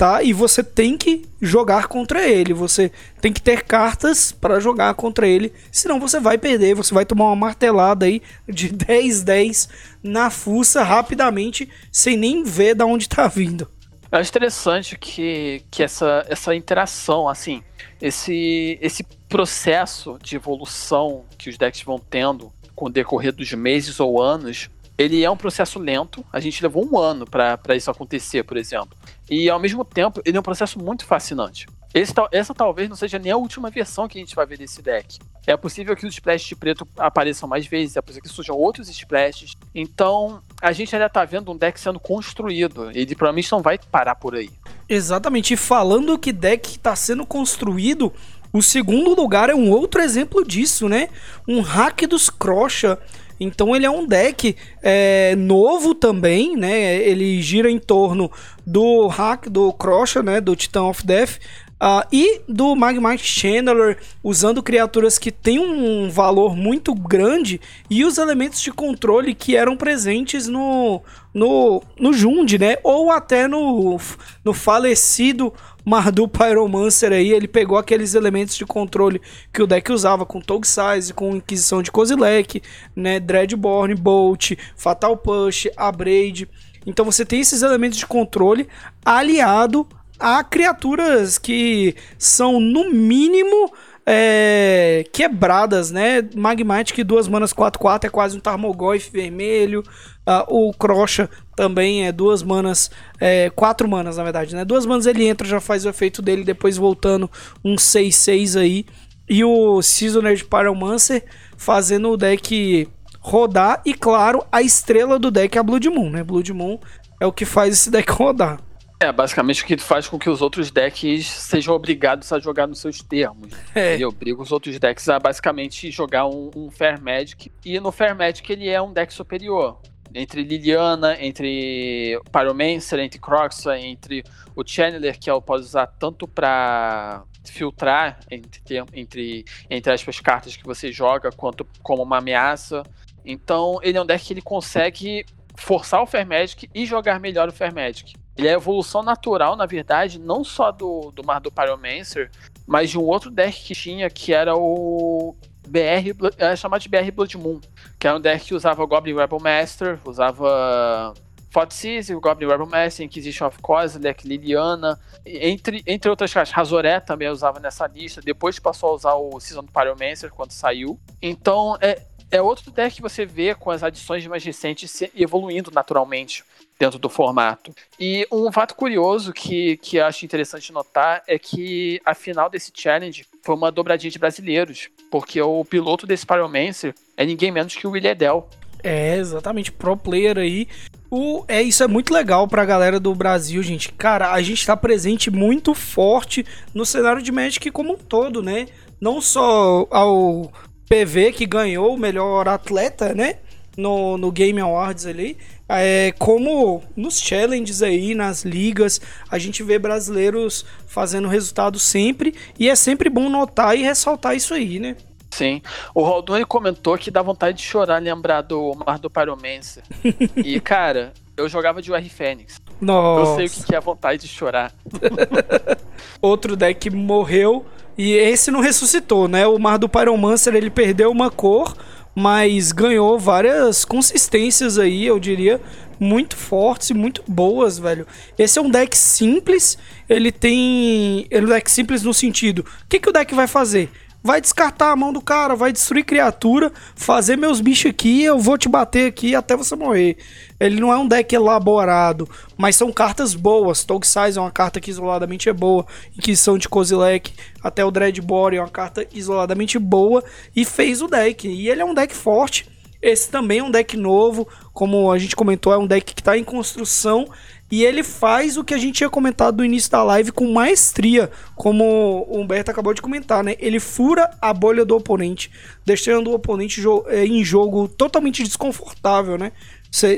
tá? E você tem que jogar contra ele. Você tem que ter cartas para jogar contra ele. Senão você vai perder, você vai tomar uma martelada aí de <laughs> 10, 10 na fuça rapidamente, sem nem ver da onde tá vindo. Acho interessante que, que essa, essa interação, assim, esse, esse processo de evolução que os decks vão tendo com o decorrer dos meses ou anos, ele é um processo lento. A gente levou um ano para isso acontecer, por exemplo. E ao mesmo tempo, ele é um processo muito fascinante. Esse, essa talvez não seja nem a última versão que a gente vai ver desse deck. É possível que os splashes de preto apareçam mais vezes, é possível que surjam outros splashes. Então, a gente ainda tá vendo um deck sendo construído. Ele provavelmente não vai parar por aí. Exatamente. E falando que deck está sendo construído, o segundo lugar é um outro exemplo disso, né? Um hack dos Crocha. Então ele é um deck é, novo também, né? Ele gira em torno do hack do Crocha, né? Do Titan of Death. Uh, e do Magmite Channeler usando criaturas que têm um valor muito grande e os elementos de controle que eram presentes no, no, no Jund, né? Ou até no, no falecido Mardu Pyromancer aí, ele pegou aqueles elementos de controle que o deck usava com Tog Size, com Inquisição de Kozilek, né? Dreadborn, Bolt, Fatal Push, Abrade. Então você tem esses elementos de controle aliado há criaturas que são, no mínimo, é, quebradas, né? Magmatic, duas manas 4-4 é quase um Tarmogoyf vermelho. Uh, o Crocha também é duas manas, é, quatro manas na verdade, né? Duas manas ele entra, já faz o efeito dele, depois voltando um 6-6 aí. E o Seasoner de Pyromancer fazendo o deck rodar. E claro, a estrela do deck é a Blood Moon, né? Blood Moon é o que faz esse deck <laughs> rodar. É, basicamente o que faz com que os outros decks sejam obrigados a jogar nos seus termos. É. E obriga os outros decks a basicamente jogar um, um Fair Magic. E no Fair Magic ele é um deck superior. Entre Liliana, entre Pyromancer, entre Croxa, entre o Channeler, que eu posso usar tanto para filtrar entre, entre, entre as cartas que você joga, quanto como uma ameaça. Então ele é um deck que ele consegue forçar o Fair Magic e jogar melhor o Fair Magic. Ele é a evolução natural, na verdade, não só do, do Mar do Pyromancer, mas de um outro deck que tinha, que era o BR, era chamado de BR Blood Moon, que era um deck que usava Goblin Rebel Master, usava Thoughtseize, o Goblin Rebel Master, Inquisition of Kozilek, Liliana, entre, entre outras cartas. Razoré também usava nessa lista, depois passou a usar o Season do Pyromancer quando saiu. Então, é, é outro deck que você vê com as adições mais recentes evoluindo naturalmente dentro do formato. E um fato curioso que, que acho interessante notar é que a final desse challenge foi uma dobradinha de brasileiros, porque o piloto desse Pyromancer é ninguém menos que o William Edel. É, exatamente, pro player aí. O, é, isso é muito legal pra galera do Brasil, gente. Cara, a gente tá presente muito forte no cenário de Magic como um todo, né? Não só ao PV que ganhou o melhor atleta, né? No, no Game Awards ali, é, como nos challenges aí, nas ligas, a gente vê brasileiros fazendo resultado sempre, e é sempre bom notar e ressaltar isso aí, né? Sim. O Raldoni comentou que dá vontade de chorar lembrar do Mar do Pyromancer. <laughs> e, cara, eu jogava de UR Fênix. Nossa. Eu sei o que é a vontade de chorar. <laughs> Outro deck morreu e esse não ressuscitou, né? O Mar do Pyromancer, ele perdeu uma cor, mas ganhou várias consistências aí, eu diria, muito fortes e muito boas, velho. Esse é um deck simples, ele tem. Ele é um deck simples no sentido. O que, que o deck vai fazer? Vai descartar a mão do cara, vai destruir criatura, fazer meus bichos aqui, eu vou te bater aqui até você morrer. Ele não é um deck elaborado, mas são cartas boas. Tog Size é uma carta que isoladamente é boa. Inquisição de Kozilek, até o Dreadbore é uma carta isoladamente boa e fez o deck. E ele é um deck forte. Esse também é um deck novo, como a gente comentou, é um deck que está em construção e ele faz o que a gente tinha comentado no início da live com maestria, como o Humberto acabou de comentar, né? Ele fura a bolha do oponente, deixando o oponente eh, em jogo totalmente desconfortável, né?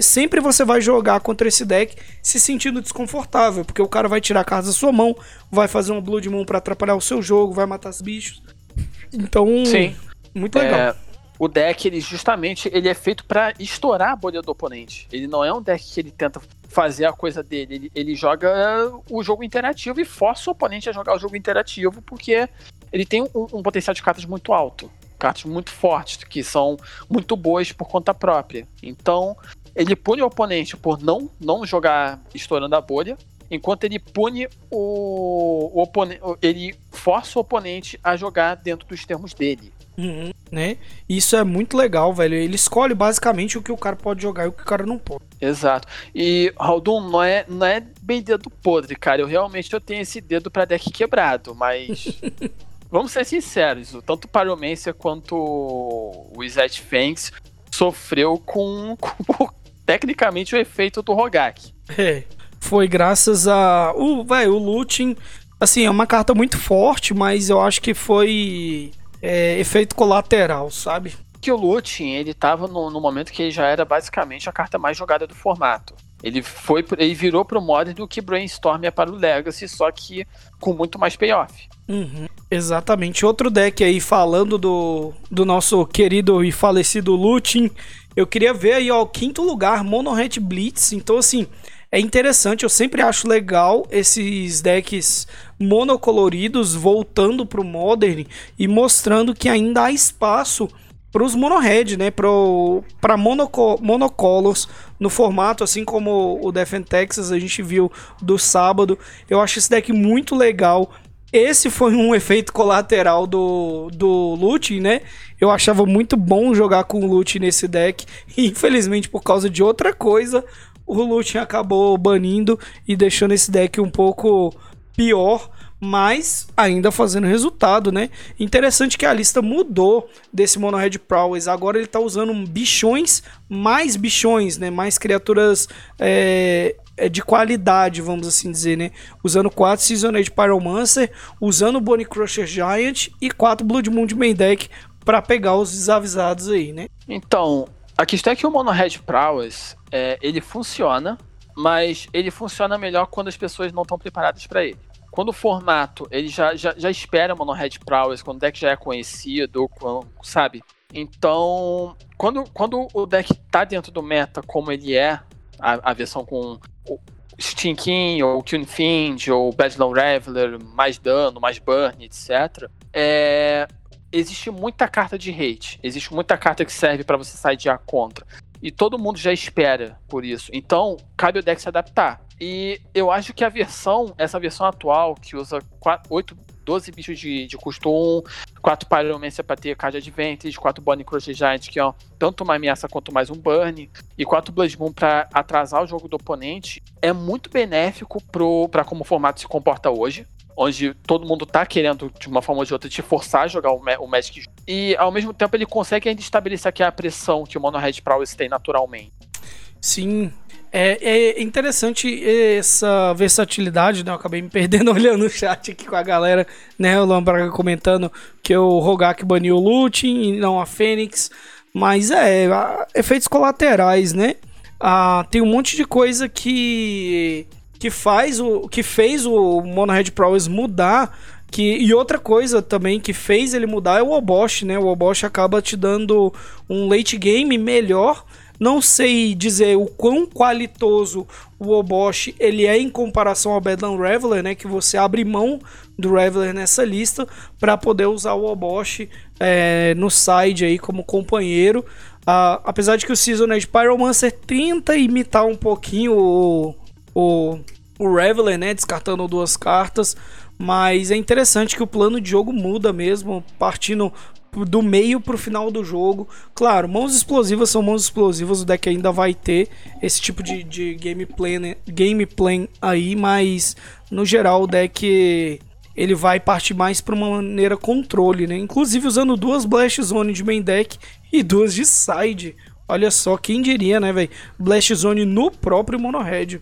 sempre você vai jogar contra esse deck se sentindo desconfortável, porque o cara vai tirar a carta da sua mão, vai fazer um Blood Moon pra atrapalhar o seu jogo, vai matar os bichos. Então, Sim. muito legal. É, o deck, ele justamente, ele é feito para estourar a bolha do oponente. Ele não é um deck que ele tenta fazer a coisa dele. Ele, ele joga o jogo interativo e força o oponente a jogar o jogo interativo porque ele tem um, um potencial de cartas muito alto. Cartas muito fortes, que são muito boas por conta própria. Então, ele pune o oponente por não, não jogar estourando a bolha, enquanto ele pune o, o oponente. Ele força o oponente a jogar dentro dos termos dele. Uhum, né? Isso é muito legal, velho. Ele escolhe basicamente o que o cara pode jogar e o que o cara não pode. Exato. E Haldun não é, não é bem dedo podre, cara. Eu realmente eu tenho esse dedo para deck quebrado, mas <laughs> vamos ser sinceros, tanto o Pyromancer quanto o Izet Fangs sofreu com, com tecnicamente o efeito do Rogak. É. Foi graças a o, velho, o Looting, assim, é uma carta muito forte, mas eu acho que foi é, efeito colateral, sabe? Que o Looting, ele tava no, no, momento que ele já era basicamente a carta mais jogada do formato. Ele foi, ele virou pro Modern do que Brainstorm é para o Legacy, só que com muito mais payoff. Uhum, exatamente. Outro deck aí, falando do, do nosso querido e falecido Looting, eu queria ver aí, ó, quinto lugar, Mono Red Blitz. Então, assim, é interessante, eu sempre acho legal esses decks monocoloridos voltando pro Modern e mostrando que ainda há espaço para os monohead, né, para monoco monocolors no formato, assim como o Defend Texas a gente viu do sábado. Eu acho esse deck muito legal. Esse foi um <laughs> efeito colateral do, do Loot, né? Eu achava muito bom jogar com o Loot nesse deck. E <laughs> infelizmente, por causa de outra coisa, o Lutin acabou banindo e deixando esse deck um pouco pior, mas ainda fazendo resultado, né? Interessante que a lista mudou desse Mono Red Prowess. Agora ele tá usando bichões, mais bichões, né? Mais criaturas é, é de qualidade, vamos assim dizer, né? Usando 4 Seasonade Pyromancer, usando Bonnie Crusher Giant e 4 Blood Moon de main deck para pegar os desavisados aí, né? Então, a questão é que o Mono Red Prowess é, ele funciona, mas ele funciona melhor quando as pessoas não estão preparadas para ele. Quando o formato ele já, já, já espera Mono Red Prowess, quando o deck já é conhecido, sabe? Então, quando, quando o deck tá dentro do meta como ele é, a, a versão com Stinking, ou Tune Fiend, ou Badlow Reveler, mais dano, mais burn, etc. É, existe muita carta de hate, existe muita carta que serve para você sair de A contra. E todo mundo já espera por isso. Então, cabe o deck se adaptar. E eu acho que a versão, essa versão atual, que usa 4, 8, 12 bichos de, de custo 1, 4 Pyromancer pra ter Card Advantage, 4 Bonnie Crusher Giant, que é tanto uma ameaça quanto mais um burn, e 4 Blood Moon pra atrasar o jogo do oponente, é muito benéfico pro, pra como o formato se comporta hoje onde todo mundo tá querendo, de uma forma ou de outra, te forçar a jogar o, o Magic. E ao mesmo tempo ele consegue ainda estabelecer aqui a pressão que o Mono Red Prowess tem naturalmente. Sim. É, é, interessante essa versatilidade, né? Eu acabei me perdendo <laughs> olhando o chat aqui com a galera, né? O Lambraga comentando que o Rogak baniu o Looting e não a Fênix. Mas é, efeitos colaterais, né? Ah, tem um monte de coisa que que faz o que fez o Mono Red Prowess mudar que, e outra coisa também que fez ele mudar é o Obosh, né? O Obosh acaba te dando um late game melhor Não sei dizer o quão qualitoso o Obosh ele é em comparação ao Bedlam Reveler, né? Que você abre mão do Reveler nessa lista para poder usar o Obosh é, no side aí como companheiro. Uh, apesar de que o Seasoned Pyromancer tenta imitar um pouquinho o, o, o Reveler, né? Descartando duas cartas. Mas é interessante que o plano de jogo muda mesmo, partindo do meio pro final do jogo. Claro, mãos explosivas são mãos explosivas, o deck ainda vai ter esse tipo de, de gameplay, né? gameplay aí, mas no geral o deck ele vai partir mais para uma maneira controle, né? Inclusive usando duas Blast Zone de main deck e duas de side. Olha só, quem diria, né, velho? Blast Zone no próprio Mono Red.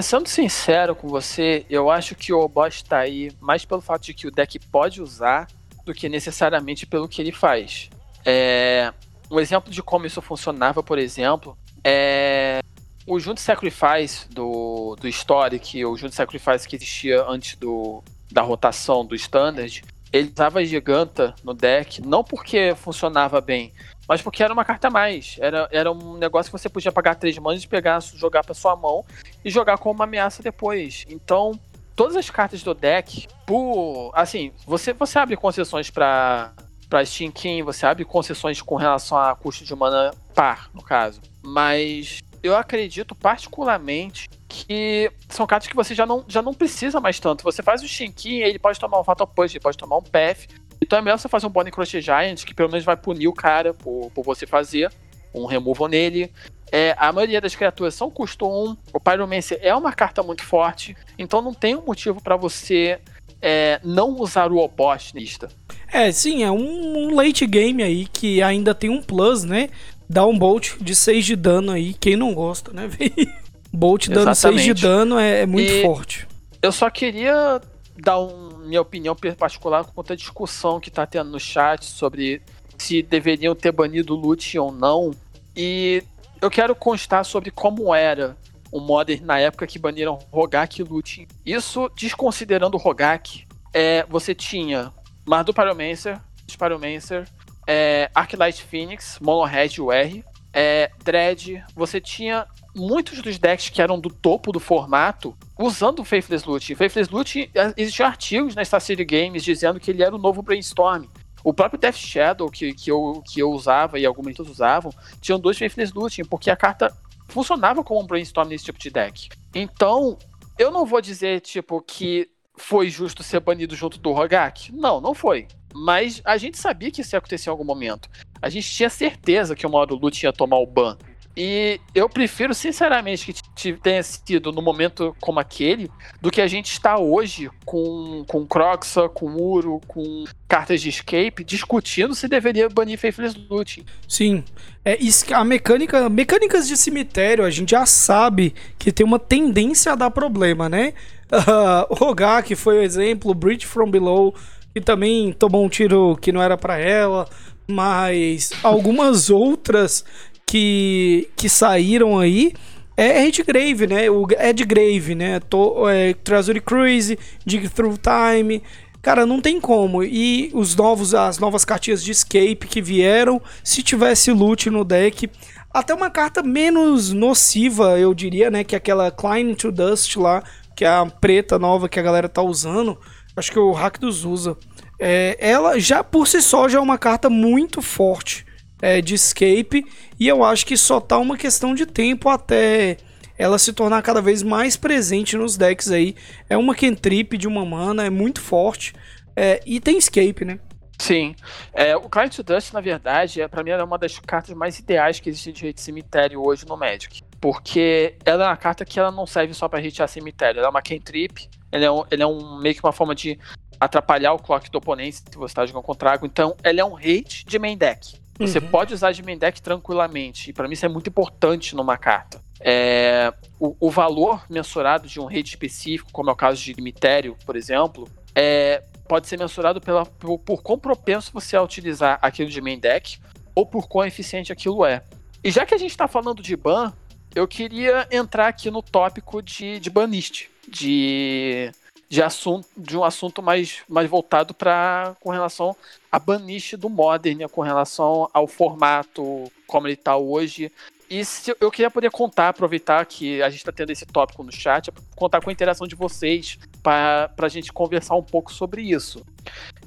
Sendo sincero com você, eu acho que o boss tá aí mais pelo fato de que o deck pode usar do que necessariamente pelo que ele faz. É, um exemplo de como isso funcionava, por exemplo, é o Junto Sacrifice do, do Historic, o Junto Sacrifice que existia antes do, da rotação do Standard, ele usava Giganta no deck, não porque funcionava bem, mas porque era uma carta a mais. Era, era um negócio que você podia pagar três manas, pegar, jogar para sua mão e jogar como uma ameaça depois. Então, todas as cartas do deck, por. Assim, você, você abre concessões para para Steam King, você abre concessões com relação a custo de mana par, no caso. Mas eu acredito particularmente que são cartas que você já não, já não precisa mais tanto. Você faz o Shinkin, ele pode tomar um Fatal Push, ele pode tomar um Path. Então é melhor você fazer um Bonnie Crochet Giant, que pelo menos vai punir o cara por, por você fazer um removal nele. É, a maioria das criaturas são custo 1. O Pyromancer é uma carta muito forte. Então não tem um motivo para você é, não usar o Obosh lista. É, sim, é um, late game aí que ainda tem um plus, né? Dá um Bolt de 6 de dano aí. Quem não gosta, né, <laughs> Bolt dando 6 de dano é, é muito e forte. Eu só queria dar um, minha opinião particular com a discussão que tá tendo no chat sobre se deveriam ter banido o loot ou não. E eu quero constar sobre como era o Modern na época que baniram Rogak e Looting. Isso, desconsiderando o Rogak, é, você tinha Mardu Pyromancer, Pyromancer, é, Arclight Phoenix, Mono Red UR, é, Dread, você tinha muitos dos decks que eram do topo do formato usando o Faithless Loot. Faithless Loot, é, existiam artigos na Star City Games dizendo que ele era o novo Brainstorm. O próprio Death Shadow, que, que, eu, que eu usava e alguns outros usavam, tinham dois Faithless Looting, porque a carta funcionava como um brainstorm nesse tipo de deck. Então, eu não vou dizer, tipo, que foi justo ser banido junto do Rogak. Não, não foi. Mas a gente sabia que isso ia acontecer em algum momento. A gente tinha certeza que o modo Loot ia tomar o ban. E eu prefiro, sinceramente, que tenha sido no momento como aquele, do que a gente está hoje com, com Croxa, com Uro, com cartas de escape, discutindo se deveria banir Faithless Loot. Sim. É, a mecânica, mecânicas de cemitério, a gente já sabe que tem uma tendência a dar problema, né? Uh, <laughs> o Rogak foi o exemplo, Breach from Below, que também tomou um tiro que não era para ela, mas algumas outras que, que saíram aí é Grave, né? O Ed Grave, né? To, é, Treasury Cruise, Dig Through Time. Cara, não tem como. E os novos, as novas cartinhas de escape que vieram, se tivesse loot no deck, até uma carta menos nociva, eu diria, né? Que é aquela Climb to Dust lá, que é a preta nova que a galera tá usando. Acho que o Rakdos usa. É, ela já por si só já é uma carta muito forte é, de escape. E eu acho que só tá uma questão de tempo até ela se tornar cada vez mais presente nos decks aí. É uma cantrip de uma mana, é muito forte. É, e tem escape, né? Sim. É, o Client to Dust, na verdade, é, para mim é uma das cartas mais ideais que existe de rede cemitério hoje no Magic. Porque ela é uma carta que ela não serve só para hitear cemitério. Ela é uma cantrip. Ele é, um, ele é um, meio que uma forma de atrapalhar o clock do oponente se você está jogando contra água. Então, ele é um hate de main deck. Você uhum. pode usar de main deck tranquilamente. E para mim isso é muito importante numa carta. É, o, o, valor mensurado de um rate específico, como é o caso de cemitério, por exemplo, é, pode ser mensurado pela, por, por quão propenso você é a utilizar aquilo de main deck ou por quão eficiente aquilo é. E já que a gente está falando de ban, eu queria entrar aqui no tópico de, de banist, de de, assunto, de um assunto mais, mais voltado para com relação a banish do Modern, né, com relação ao formato como ele está hoje E se, eu queria poder contar, aproveitar que a gente está tendo esse tópico no chat, contar com a interação de vocês para a gente conversar um pouco sobre isso.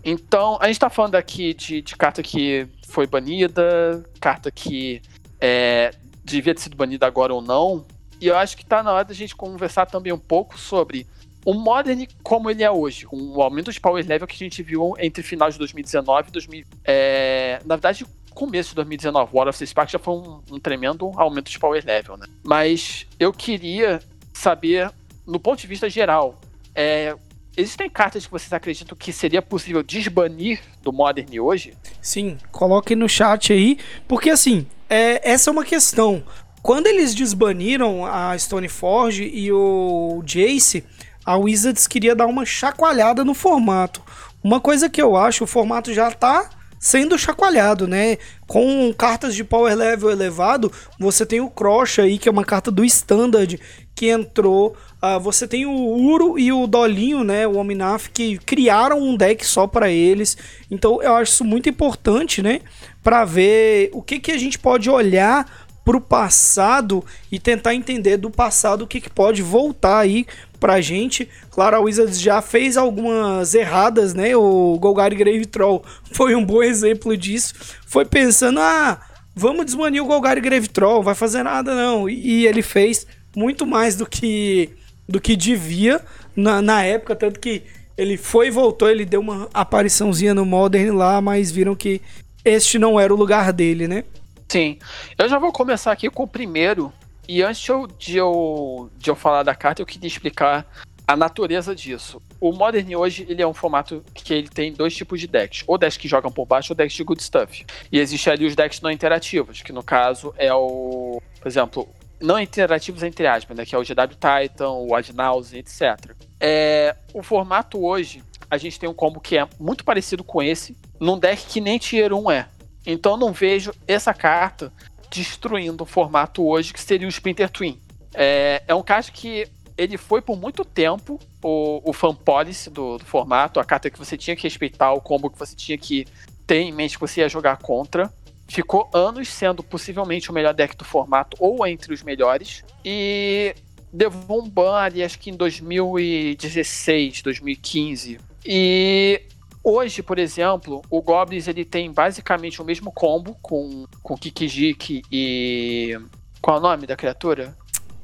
Então, a gente está falando aqui de, de, carta que foi banida, carta que é, devia ter sido banida agora ou não. E eu acho que está na hora da gente conversar também um pouco sobre o Modern como ele é hoje, com o aumento de power level que a gente viu entre final de 2019 e 2000. É, na verdade, começo de 2019, War of the Spark já foi um, um tremendo aumento de power level, né? Mas eu queria saber, no ponto de vista geral, é, existem cartas que vocês acreditam que seria possível desbanir do Modern hoje? Sim, coloquem no chat aí, porque assim, é, essa é uma questão. Quando eles desbaniram a Stoneforge e o Jace, a Wizards queria dar uma chacoalhada no formato. Uma coisa que eu acho, o formato já tá sendo chacoalhado, né? Com cartas de power level elevado, você tem o Crocha aí, que é uma carta do Standard, que entrou. Uh, você tem o Uro e o Dolinho, né? O Ominaf, que criaram um deck só para eles. Então eu acho isso muito importante, né? Para ver o que, que a gente pode olhar pro passado e tentar entender do passado o que, que pode voltar aí pra gente. Claro, a Wizards já fez algumas erradas, né? O Golgari Grave Troll foi um bom exemplo disso. Foi pensando, ah, vamos desmanir o Golgari Grave Troll, vai fazer nada não. E ele fez muito mais do que do que devia na, na época, tanto que ele foi e voltou, ele deu uma apariçãozinha no Modern lá, mas viram que este não era o lugar dele, né? Sim. Eu já vou começar aqui com o primeiro, e antes de eu, de eu, falar da carta, eu queria explicar a natureza disso. O Modern hoje ele é um formato que ele tem dois tipos de decks, ou decks que jogam por baixo ou decks de good stuff. E existe ali os decks não interativos, que no caso é o, por exemplo, não interativos entre aspas, né, que é o GW Titan, o Ad etc. É, o formato hoje, a gente tem um combo que é muito parecido com esse, num deck que nem Tier 1 é. Então não vejo essa carta destruindo o formato hoje, que seria o Splinter Twin. É, é um caso que ele foi por muito tempo o, o fan policy do, do, formato, a carta que você tinha que respeitar, o combo que você tinha que ter em mente que você ia jogar contra. Ficou anos sendo possivelmente o melhor deck do formato, ou entre os melhores. E levou um ban ali, acho que em 2016, 2015. E Hoje, por exemplo, o Goblins ele tem basicamente o mesmo combo com, com Kikijiki e. Qual é o nome da criatura?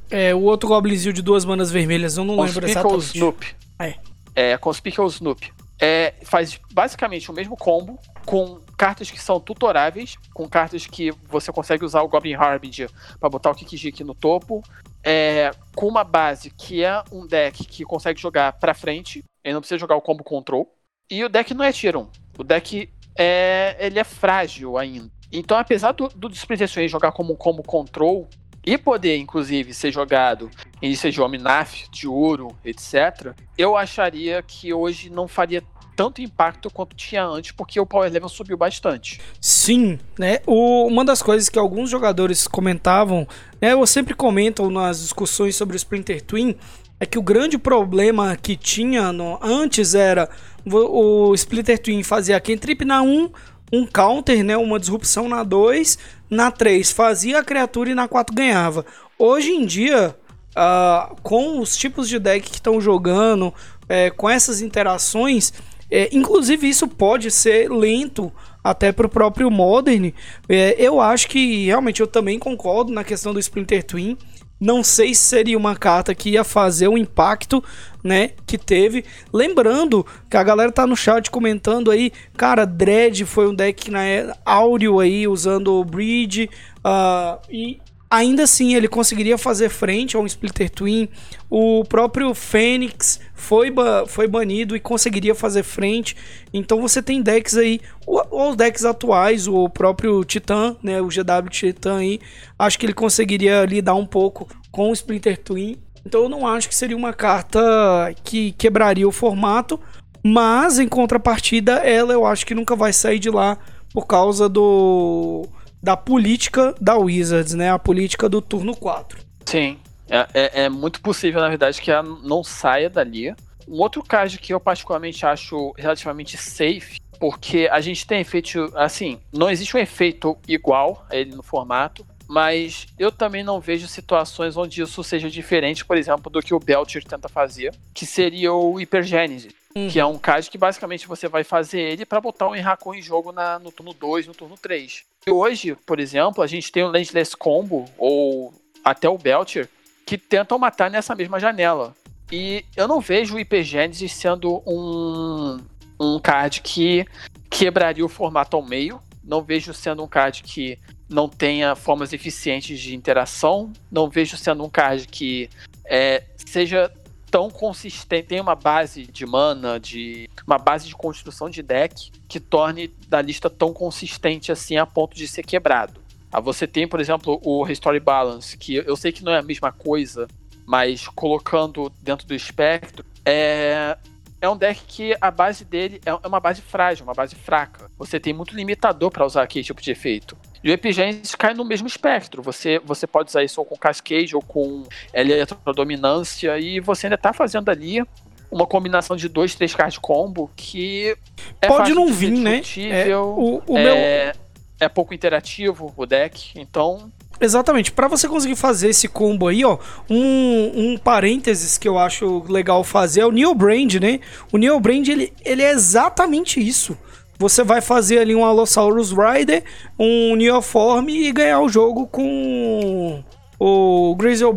É, o outro Goblinzinho de duas manas vermelhas, eu não com lembro exatamente. Snoop. É. É, com Speaker Snoop. É, faz basicamente o mesmo combo com cartas que são tutoráveis, com cartas que você consegue usar o Goblin Harbinger para botar o Kikijiki no topo, é, com uma base que é um deck que consegue jogar para frente, ele não precisa jogar o combo control. E o deck não é tier 1. O deck é, ele é frágil ainda. Então, apesar do, do Display jogar como, como control e poder, inclusive, ser jogado em seja de Omnaf, de ouro, etc., eu acharia que hoje não faria tanto impacto quanto tinha antes, porque o power level subiu bastante. Sim, né? O, uma das coisas que alguns jogadores comentavam, né? Eu sempre comento nas discussões sobre o Splinter Twin, é que o grande problema que tinha no, antes era o Splitter Twin fazia trip na 1, um counter, né, uma disrupção na 2, na 3 fazia a criatura e na 4 ganhava. Hoje em dia, uh, com os tipos de deck que estão jogando, é, com essas interações, é, inclusive isso pode ser lento até para o próprio Modern. É, eu acho que realmente eu também concordo na questão do Splinter Twin. Não sei se seria uma carta que ia fazer o impacto, né, que teve. Lembrando que a galera tá no chat comentando aí, cara, Dread foi um deck na né, áureo aí, usando o Bridge, uh, e ainda assim ele conseguiria fazer frente a um Splitter Twin. O próprio Fênix foi, ba foi banido e conseguiria fazer frente. Então você tem decks aí, os decks atuais, o próprio Titan, né, o GW Titan aí, acho que ele conseguiria lidar um pouco com o Splinter Twin. Então eu não acho que seria uma carta que quebraria o formato, mas em contrapartida ela eu acho que nunca vai sair de lá por causa do da política da Wizards, né? A política do turno 4. Sim, é, é, é muito possível, na verdade, que ela não saia dali. Um outro caso que eu particularmente acho relativamente safe, porque a gente tem efeito, assim, não existe um efeito igual a ele no formato, mas eu também não vejo situações onde isso seja diferente, por exemplo, do que o Belcher tenta fazer, que seria o Hypergênese. Que é um card que basicamente você vai fazer ele para botar o Enracon em jogo na, no turno 2, no turno 3. E hoje, por exemplo, a gente tem o Landless Combo, ou até o Belcher, que tentam matar nessa mesma janela. E eu não vejo o Hypergênese sendo um, um card que quebraria o formato ao meio. Não vejo sendo um card que não tenha formas eficientes de interação. Não vejo sendo um card que é, seja tão consistente, tem uma base de mana, de uma base de construção de deck que torne da lista tão consistente assim a ponto de ser quebrado. Ah, você tem, por exemplo, o Restore Balance, que eu sei que não é a mesma coisa, mas colocando dentro do espectro, é, é um deck que a base dele é, é uma base frágil, uma base fraca. Você tem muito limitador para usar aquele tipo de efeito. E o Epigenes cai no mesmo espectro. Você, você pode usar isso ou com Cascade ou com Eletrodominância e você ainda tá fazendo ali uma combinação de dois, três cards combo que é pode não vir, né? É, o, o é, meu... é pouco interativo o deck, então Exatamente. Para você conseguir fazer esse combo aí, ó, um, um parênteses que eu acho legal fazer é o Neo Brand, né? O Neo Brand, ele, ele é exatamente isso. Você vai fazer ali um Allosaurus Rider, um Neoform e ganhar o jogo com o Grizzle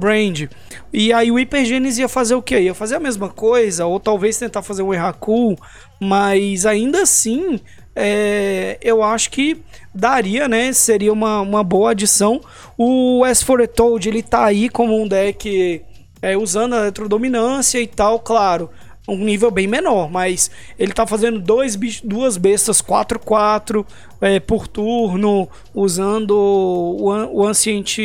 E aí o Hypergenes ia fazer o quê? Ia fazer a mesma coisa, ou talvez tentar fazer um Erraku, mas ainda assim é, eu acho que daria, né? Seria uma, uma boa adição. O S Toad, ele tá aí como um deck é, usando a eletrodominância e tal, claro. Um nível bem menor, mas ele tá fazendo dois, duas bestas 4-4 é, por turno, usando o, o Ancient.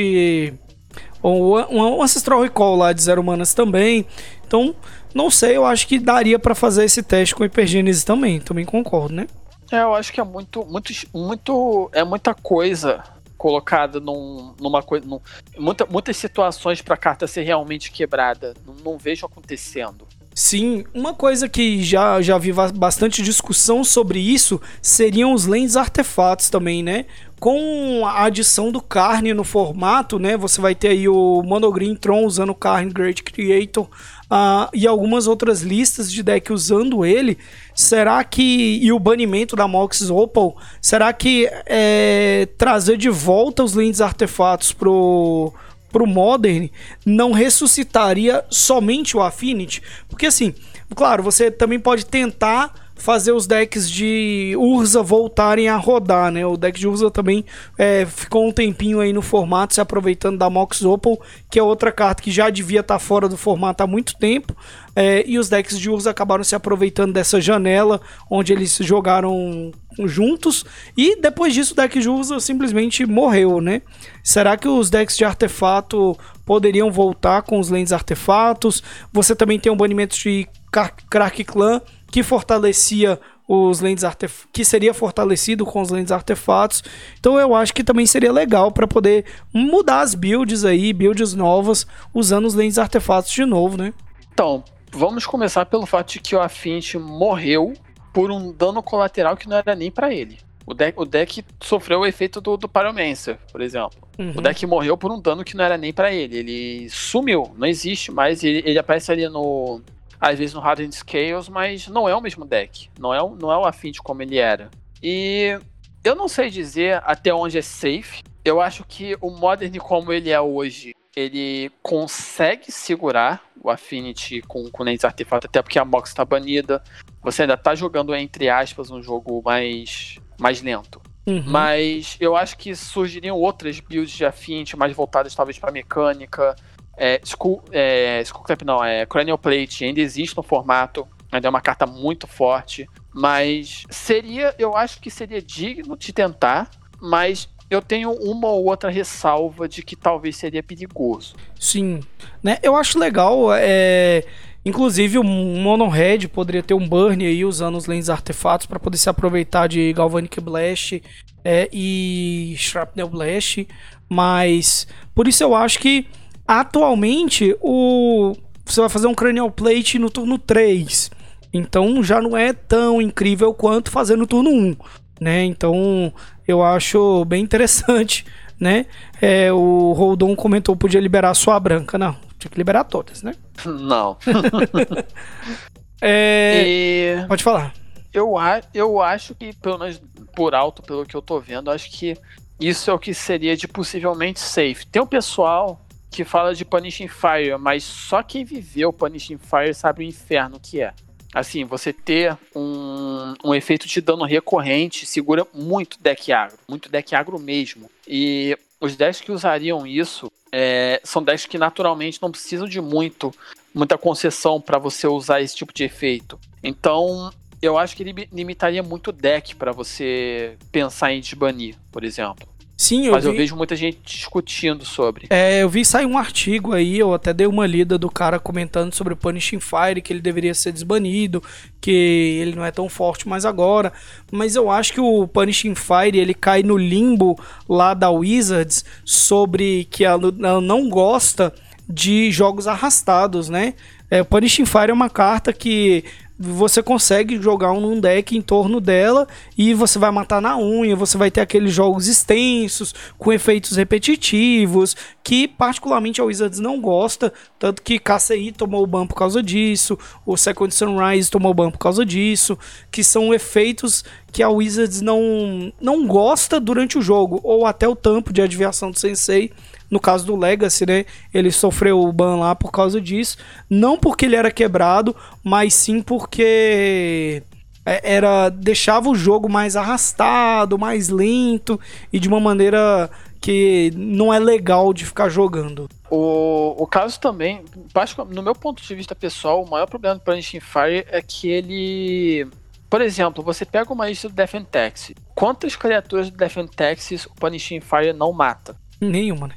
O Ancestral Recall lá de Zero Manas também. Então, não sei, eu acho que daria para fazer esse teste com Hypergênese também. Também concordo, né? É, eu acho que é muito, muito, muito, é muita coisa colocada num, numa coisa, num, muita, muitas situações para a carta ser realmente quebrada. Não, não, vejo acontecendo. Sim, uma coisa que já, já vi bastante discussão sobre isso seriam os lentes artefatos também, né? Com a adição do Carne no formato, né? Você vai ter aí o Monogreen Tron usando o Carne Great Creator uh, e algumas outras listas de deck usando ele. Será que. E o banimento da Mox Opal, será que é, trazer de volta os links artefatos pro, pro Modern não ressuscitaria somente o Affinity? Porque assim, claro, você também pode tentar fazer os decks de Urza voltarem a rodar, né? O deck de Urza também é, ficou um tempinho aí no formato, se aproveitando da Mox Opal, que é outra carta que já devia estar tá fora do formato há muito tempo. É, e os decks de Urza acabaram se aproveitando dessa janela onde eles jogaram juntos. E depois disso, o deck de Urza simplesmente morreu, né? Será que os decks de artefato poderiam voltar com os lentes artefatos? Você também tem um banimento de Crack Clan que fortalecia os lentes artef que seria fortalecido com os lentes artefatos. Então eu acho que também seria legal para poder mudar as builds aí, builds novas usando os lentes artefatos de novo, né? Então, vamos começar pelo fato de que o Affinity morreu por um dano colateral que não era nem para ele. O deck, o deck sofreu o efeito do, do Pyromancer, por exemplo. Uhum. O deck morreu por um dano que não era nem para ele. Ele sumiu, não existe mais. Ele, ele aparece ali no, às vezes no Hardened Scales, mas não é o mesmo deck. Não é, não é o Affinity como ele era. E eu não sei dizer até onde é safe. Eu acho que o Modern como ele é hoje, ele consegue segurar o Affinity com, com Lens Artefato, até porque a Mox está banida. Você ainda está jogando, entre aspas, um jogo mais, mais lento. Uhum. Mas eu acho que surgiriam outras builds de Affinity mais voltadas talvez para mecânica, é, Skull, é, não, é Cranial Plate ainda existe no formato, ainda é uma carta muito forte, mas seria, eu acho que seria digno de tentar, mas eu tenho uma ou outra ressalva de que talvez seria perigoso. Sim, né? Eu acho legal, é... Inclusive o Mono Red poderia ter um burn aí usando os lens artefatos para poder se aproveitar de Galvanic Blast é, e Shrapnel Blast, mas por isso eu acho que Atualmente, o você vai fazer um Cranial Plate no turno 3. Então já não é tão incrível quanto fazer no turno 1, né? Então eu acho bem interessante <laughs> né? É, o Roldon comentou que podia liberar só a branca. Não, tinha que liberar todas, né? Não. <laughs> É, E Pode falar. eu, a- eu acho que, pelo menos por alto, pelo que eu tô vendo, acho que isso é o que seria de possivelmente safe. Tem um pessoal que fala de Punishing Fire, mas só quem viveu Punishing Fire sabe o inferno que é. Assim, você ter um, um efeito de dano recorrente segura muito deck agro, muito deck agro mesmo. E os decks que usariam isso é, são decks que naturalmente não precisam de muito, muita concessão para você usar esse tipo de efeito. Então, eu acho que ele limitaria muito o deck para você pensar em desbanir, por exemplo. Sim, eu Mas eu vi. vejo muita gente discutindo sobre. É, eu vi sair um artigo aí, eu até dei uma lida do cara comentando sobre o Punishing Fire, que ele deveria ser desbanido, que ele não é tão forte mais agora. Mas eu acho que o Punishing Fire ele cai no limbo lá da Wizards sobre que ela não gosta de jogos arrastados, né? É, o Punishing Fire é uma carta que você consegue jogar um deck em torno dela e você vai matar na unha, você vai ter aqueles jogos extensos, com efeitos repetitivos, que particularmente a Wizards não gosta, tanto que KCI tomou ban por causa disso, o Second Sunrise tomou ban por causa disso, que são efeitos que a Wizards não, não gosta durante o jogo, ou até o tampo de adivinhação do Sensei, no caso do Legacy, né? Ele sofreu o ban lá por causa disso. Não porque ele era quebrado, mas sim porque é, era deixava o jogo mais arrastado, mais lento e de uma maneira que não é legal de ficar jogando. O, o caso também, no meu ponto de vista pessoal, o maior problema do Punishing Fire é que ele. Por exemplo, você pega uma lista do Taxi. Quantas criaturas do Taxis o Punishing Fire não mata? Nenhuma, né?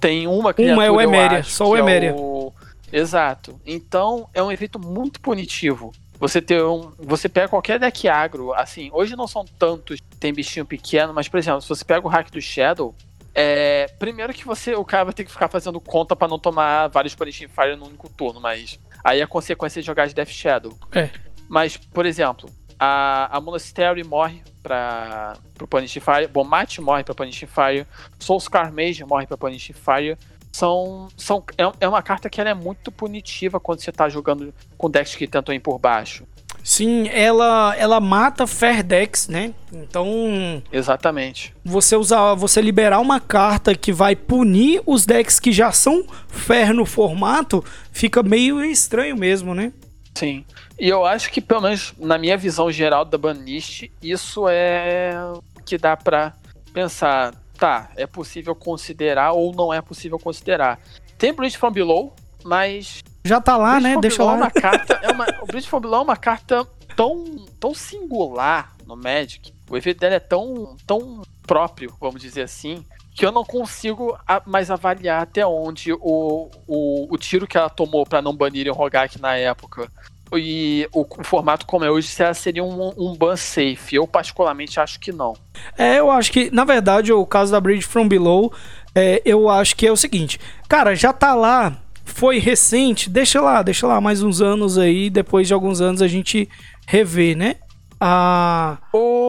Tem uma criatura. Uma é o acho, só o que é o- Exato. Então é um efeito muito punitivo. Você ter um. Você pega qualquer deck agro, assim, hoje não são tantos, tem bichinho pequeno, mas, por exemplo, se você pega o hack do Shadow, é. Primeiro que você. O cara vai ter que ficar fazendo conta pra não tomar vários Punishing Fire num único turno, mas. Aí a consequência é jogar de Death Shadow. É. Mas, por exemplo, a, a Monastery morre pra, pro Punishing Fire, Bomat morre pra Punishing Fire, Soulscar Mage morre pra Punishing Fire. São, são, é, é uma carta que ela é muito punitiva quando você tá jogando com decks que tentam ir por baixo. Sim, ela ela mata Fair Decks, né? Então, Exatamente. você usar, você liberar uma carta que vai punir os decks que já são fair no formato, fica meio estranho mesmo, né? Sim. E eu acho que, pelo menos na minha visão geral da banlist, isso é que dá pra pensar. Tá, é possível considerar ou não é possível considerar. Tem Bridge from Below, mas Já tá lá, né? Deixa lá. É uma <laughs> carta, é uma, o Bridge from Below é uma carta tão, tão singular no Magic. O efeito dela é tão, tão próprio, vamos dizer assim, que eu não consigo a- mais avaliar até onde o, o, o tiro que ela tomou pra não banirem o Rogak na época e o, o formato como é hoje, se ela seria um, um ban safe. Eu particularmente acho que não. É, eu acho que, na verdade, o caso da Bridge from Below, é, eu acho que é o seguinte, cara, já tá lá, foi recente, deixa lá, deixa lá mais uns anos aí, depois de alguns anos a gente revê, né? Ah, O,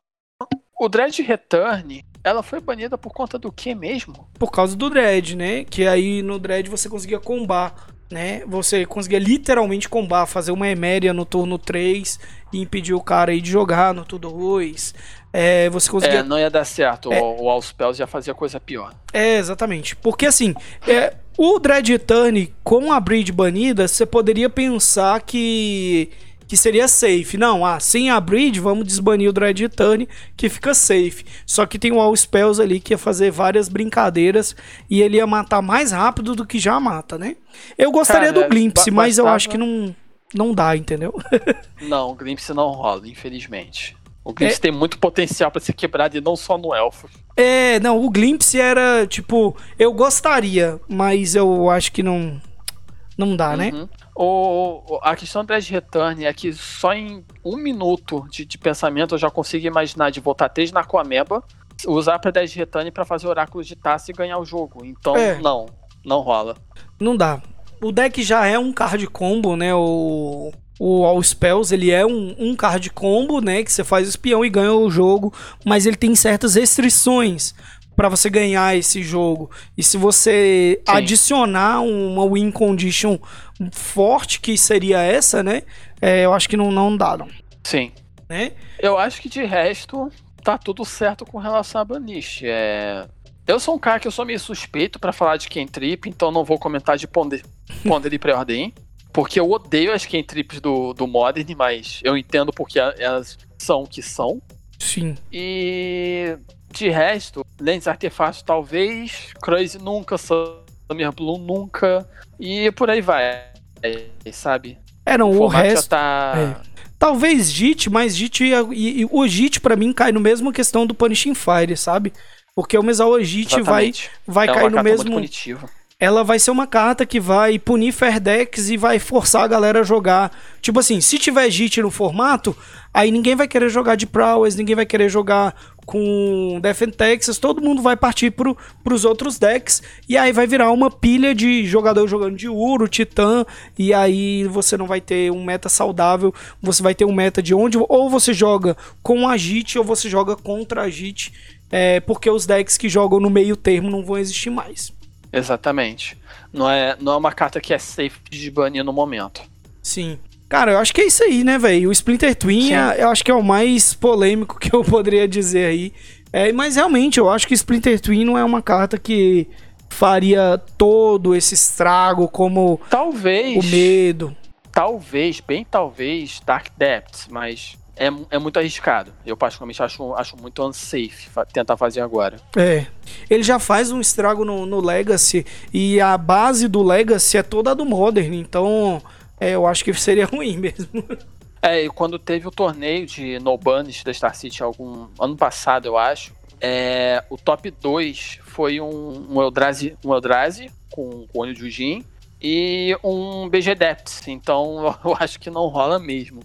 o Dread Return, ela foi banida por conta do que mesmo? por causa do Dread, né? Que aí no Dread você conseguia combar, né? Você conseguia literalmente combar, fazer uma Eméria no turno 3 e impedir o cara aí de jogar no turno 2. É, você conseguia É, não ia dar certo. É. O, o All Spells já fazia coisa pior. É, exatamente. Porque assim, é, o Dread Return com a Breed banida, você poderia pensar que que seria safe. Não, ah, sem a Breed, vamos desbanir o Dread Return, que fica safe. Só que tem o All Spells ali que ia fazer várias brincadeiras e ele ia matar mais rápido do que já mata, né? Eu gostaria Cara, do Glimpse, mas eu acho que não, não dá, entendeu? <laughs> Não, o Glimpse não rola, infelizmente. O Glimpse É. tem muito potencial pra ser quebrado e não só no Elfo. É, não, o Glimpse era tipo, eu gostaria, mas eu acho que não não dá, né? Uhum. O, o- a questão do Return é que só em um minuto de, de pensamento eu já consigo imaginar de voltar três na Aquameba, usar pra Dread Return pra fazer Oráculo de Taça e ganhar o jogo. Então, É. não, não rola. Não dá. O deck já é um card combo, né? O, o All Spells, ele é um, um card combo, né? Que você faz o espião e ganha o jogo, mas ele tem certas restrições. Para você ganhar esse jogo. E se você Sim. adicionar uma win condition forte, que seria essa, né? É, eu acho que não, não dá, não. Sim. Né? Eu acho que de resto tá tudo certo com relação a Banish. É... Eu sou um cara que eu sou meio suspeito para falar de Kentrip, então não vou comentar de Ponder, <laughs> Ponder e Preordem. Porque eu odeio as Kentrips do, do Modern, mas eu entendo porque elas são o que são. Sim. E de resto, lentes artefatos talvez, Crazy nunca, Summer Blue nunca, e por aí vai, sabe? É, não, o, o resto... tá... É. Talvez JIT, mas JIT e, e, o JIT para mim cai no mesmo questão do Punishing Fire, sabe? Porque o Mesawa JIT vai, vai é cair no mesmo ela vai ser uma carta que vai punir Ferdex e vai forçar a galera a jogar. Tipo assim, se tiver JIT no formato, aí ninguém vai querer jogar de Prowess, ninguém vai querer jogar com Death and Texas, todo mundo vai partir pro, pros outros decks, e aí vai virar uma pilha de jogador jogando de Uro, Titã, e aí você não vai ter um meta saudável, você vai ter um meta de onde ou você joga com a JIT ou você joga contra a JIT, é, porque os decks que jogam no meio termo não vão existir mais. Exatamente. Não é, não é uma carta que é safe de banir no momento. Sim. Cara, eu acho que é isso aí, né, velho? O Splinter Twin, é, eu acho que é o mais polêmico <laughs> que eu poderia dizer aí. É, mas realmente, eu acho que Splinter Twin não é uma carta que faria todo esse estrago como talvez o medo. Talvez, bem talvez, Dark Depths, mas é, é muito arriscado. Eu particularmente acho, acho muito unsafe tentar fazer agora. É. Ele já faz um estrago no, no Legacy e a base do Legacy é toda do Modern, então é, eu acho que seria <laughs> ruim mesmo. É, e quando teve o torneio de No Banish da Star City algum ano passado, eu acho, é, o top 2 foi um, um Eldrazi, um Eldrazi com, com olho de Ujin e um BG Depths. Então <laughs> eu acho que não rola mesmo.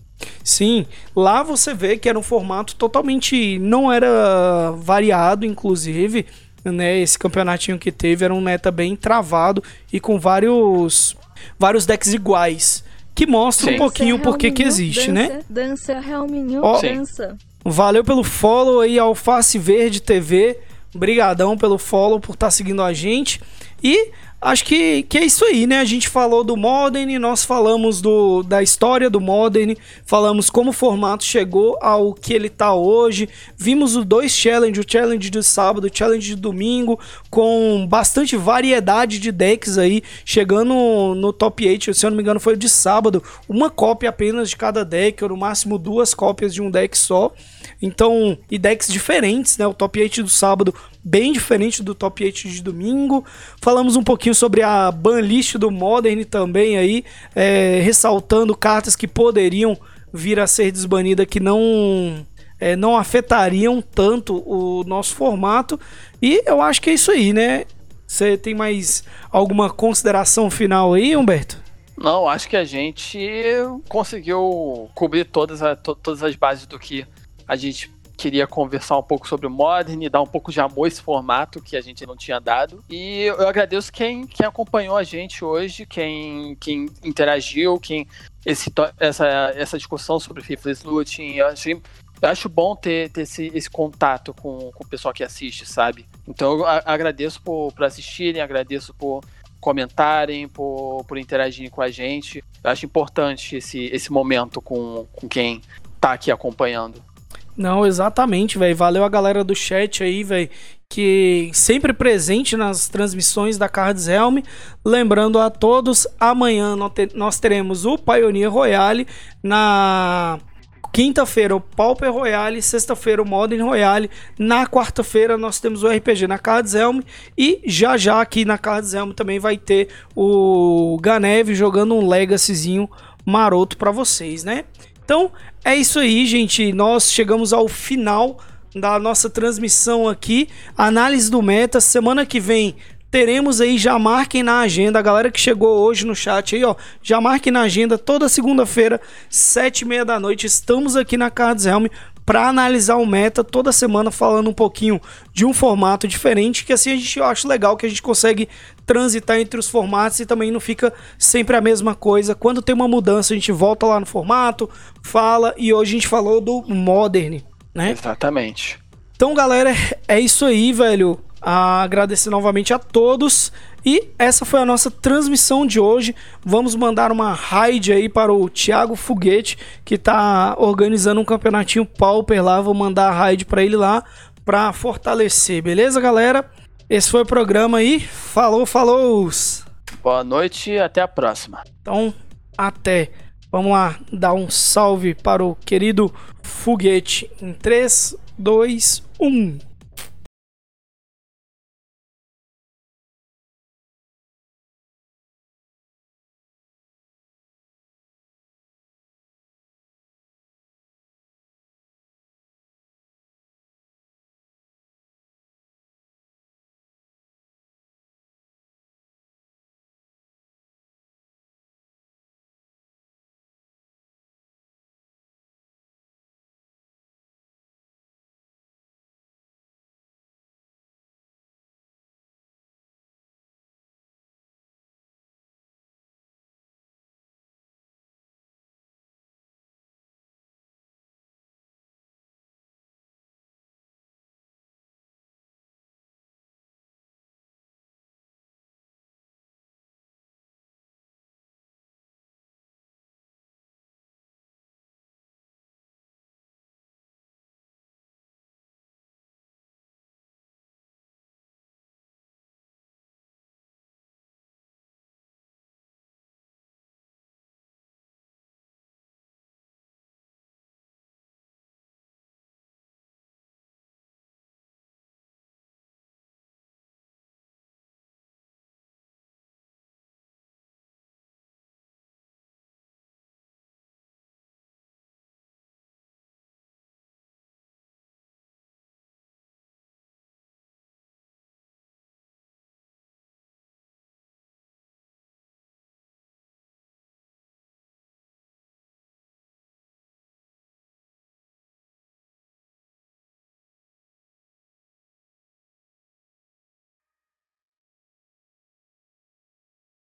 Sim, lá você vê que era um formato totalmente. não era variado, inclusive. Né, esse campeonatinho que teve era um meta bem travado e com vários vários decks iguais que mostra um pouquinho por que que existe, dança, né? Dança, realmente, oh, dança. Valeu pelo follow aí Alface Verde TV. Brigadão pelo follow por estar tá seguindo a gente. E acho que, que é isso aí, né? A gente falou do Modern, nós falamos do, da história do Modern, falamos como o formato chegou ao que ele tá hoje. Vimos os dois challenges, o challenge de sábado, o challenge de domingo, com bastante variedade de decks aí, chegando no, top 8, se eu não me engano foi o de sábado, uma cópia apenas de cada deck, ou no máximo duas cópias de um deck só. Então, e decks diferentes, né? O top 8 do sábado bem diferente do top 8 de domingo. Falamos um pouquinho sobre a banlist do Modern também aí, é, ressaltando cartas que poderiam vir a ser desbanidas que não é, não afetariam tanto o nosso formato. E eu acho que é isso aí, né? Você tem mais alguma consideração final aí, Humberto? Não, acho que a gente conseguiu cobrir todas, a, to, todas as bases do que a gente queria conversar um pouco sobre o Modern e dar um pouco de amor a esse formato que a gente não tinha dado. E eu agradeço quem, quem acompanhou a gente hoje, quem, quem interagiu, quem esse, essa, essa discussão sobre Faithless Looting. Eu, achei, eu acho bom ter, ter esse, esse contato com, com o pessoal que assiste, sabe? Então eu agradeço por, por assistirem, agradeço por comentarem, por, por interagirem com a gente. Eu acho importante esse, esse momento com, com quem tá aqui acompanhando. Não, exatamente, velho. Valeu a galera do chat aí, velho, que sempre presente nas transmissões da Cards Helm. Lembrando a todos, amanhã nós teremos o Pioneer Royale na Quinta-feira o Pauper Royale, sexta-feira o Modern Royale, na quarta-feira nós temos o RPG na Cards Helm e já já aqui na Cards Helm também vai ter o Ganev jogando um Legacyzinho maroto para vocês, né? Então é isso aí, gente. Nós chegamos ao final da nossa transmissão aqui. Análise do meta. Semana que vem teremos aí, já marquem na agenda, a galera que chegou hoje no chat aí, ó, já marquem na agenda, toda segunda-feira, sete e meia da noite, estamos aqui na Cards Helm para analisar o meta toda semana, falando um pouquinho de um formato diferente, que assim a gente eu acho legal que a gente consegue transitar entre os formatos e também não fica sempre a mesma coisa. Quando tem uma mudança, a gente volta lá no formato, fala, e hoje a gente falou do Modern, né? Exatamente. Então, galera, é isso aí, velho. agradecer novamente a todos. E essa foi a nossa transmissão de hoje. Vamos mandar uma raid aí para o Thiago Foguete, que está organizando um campeonatinho Pauper lá. Vou mandar a raid para ele lá para fortalecer, beleza, galera? Esse foi o programa aí. Falou, falou! Boa noite e até a próxima. Então, até. Vamos lá dar um salve para o querido Foguete em 3, 2, 1.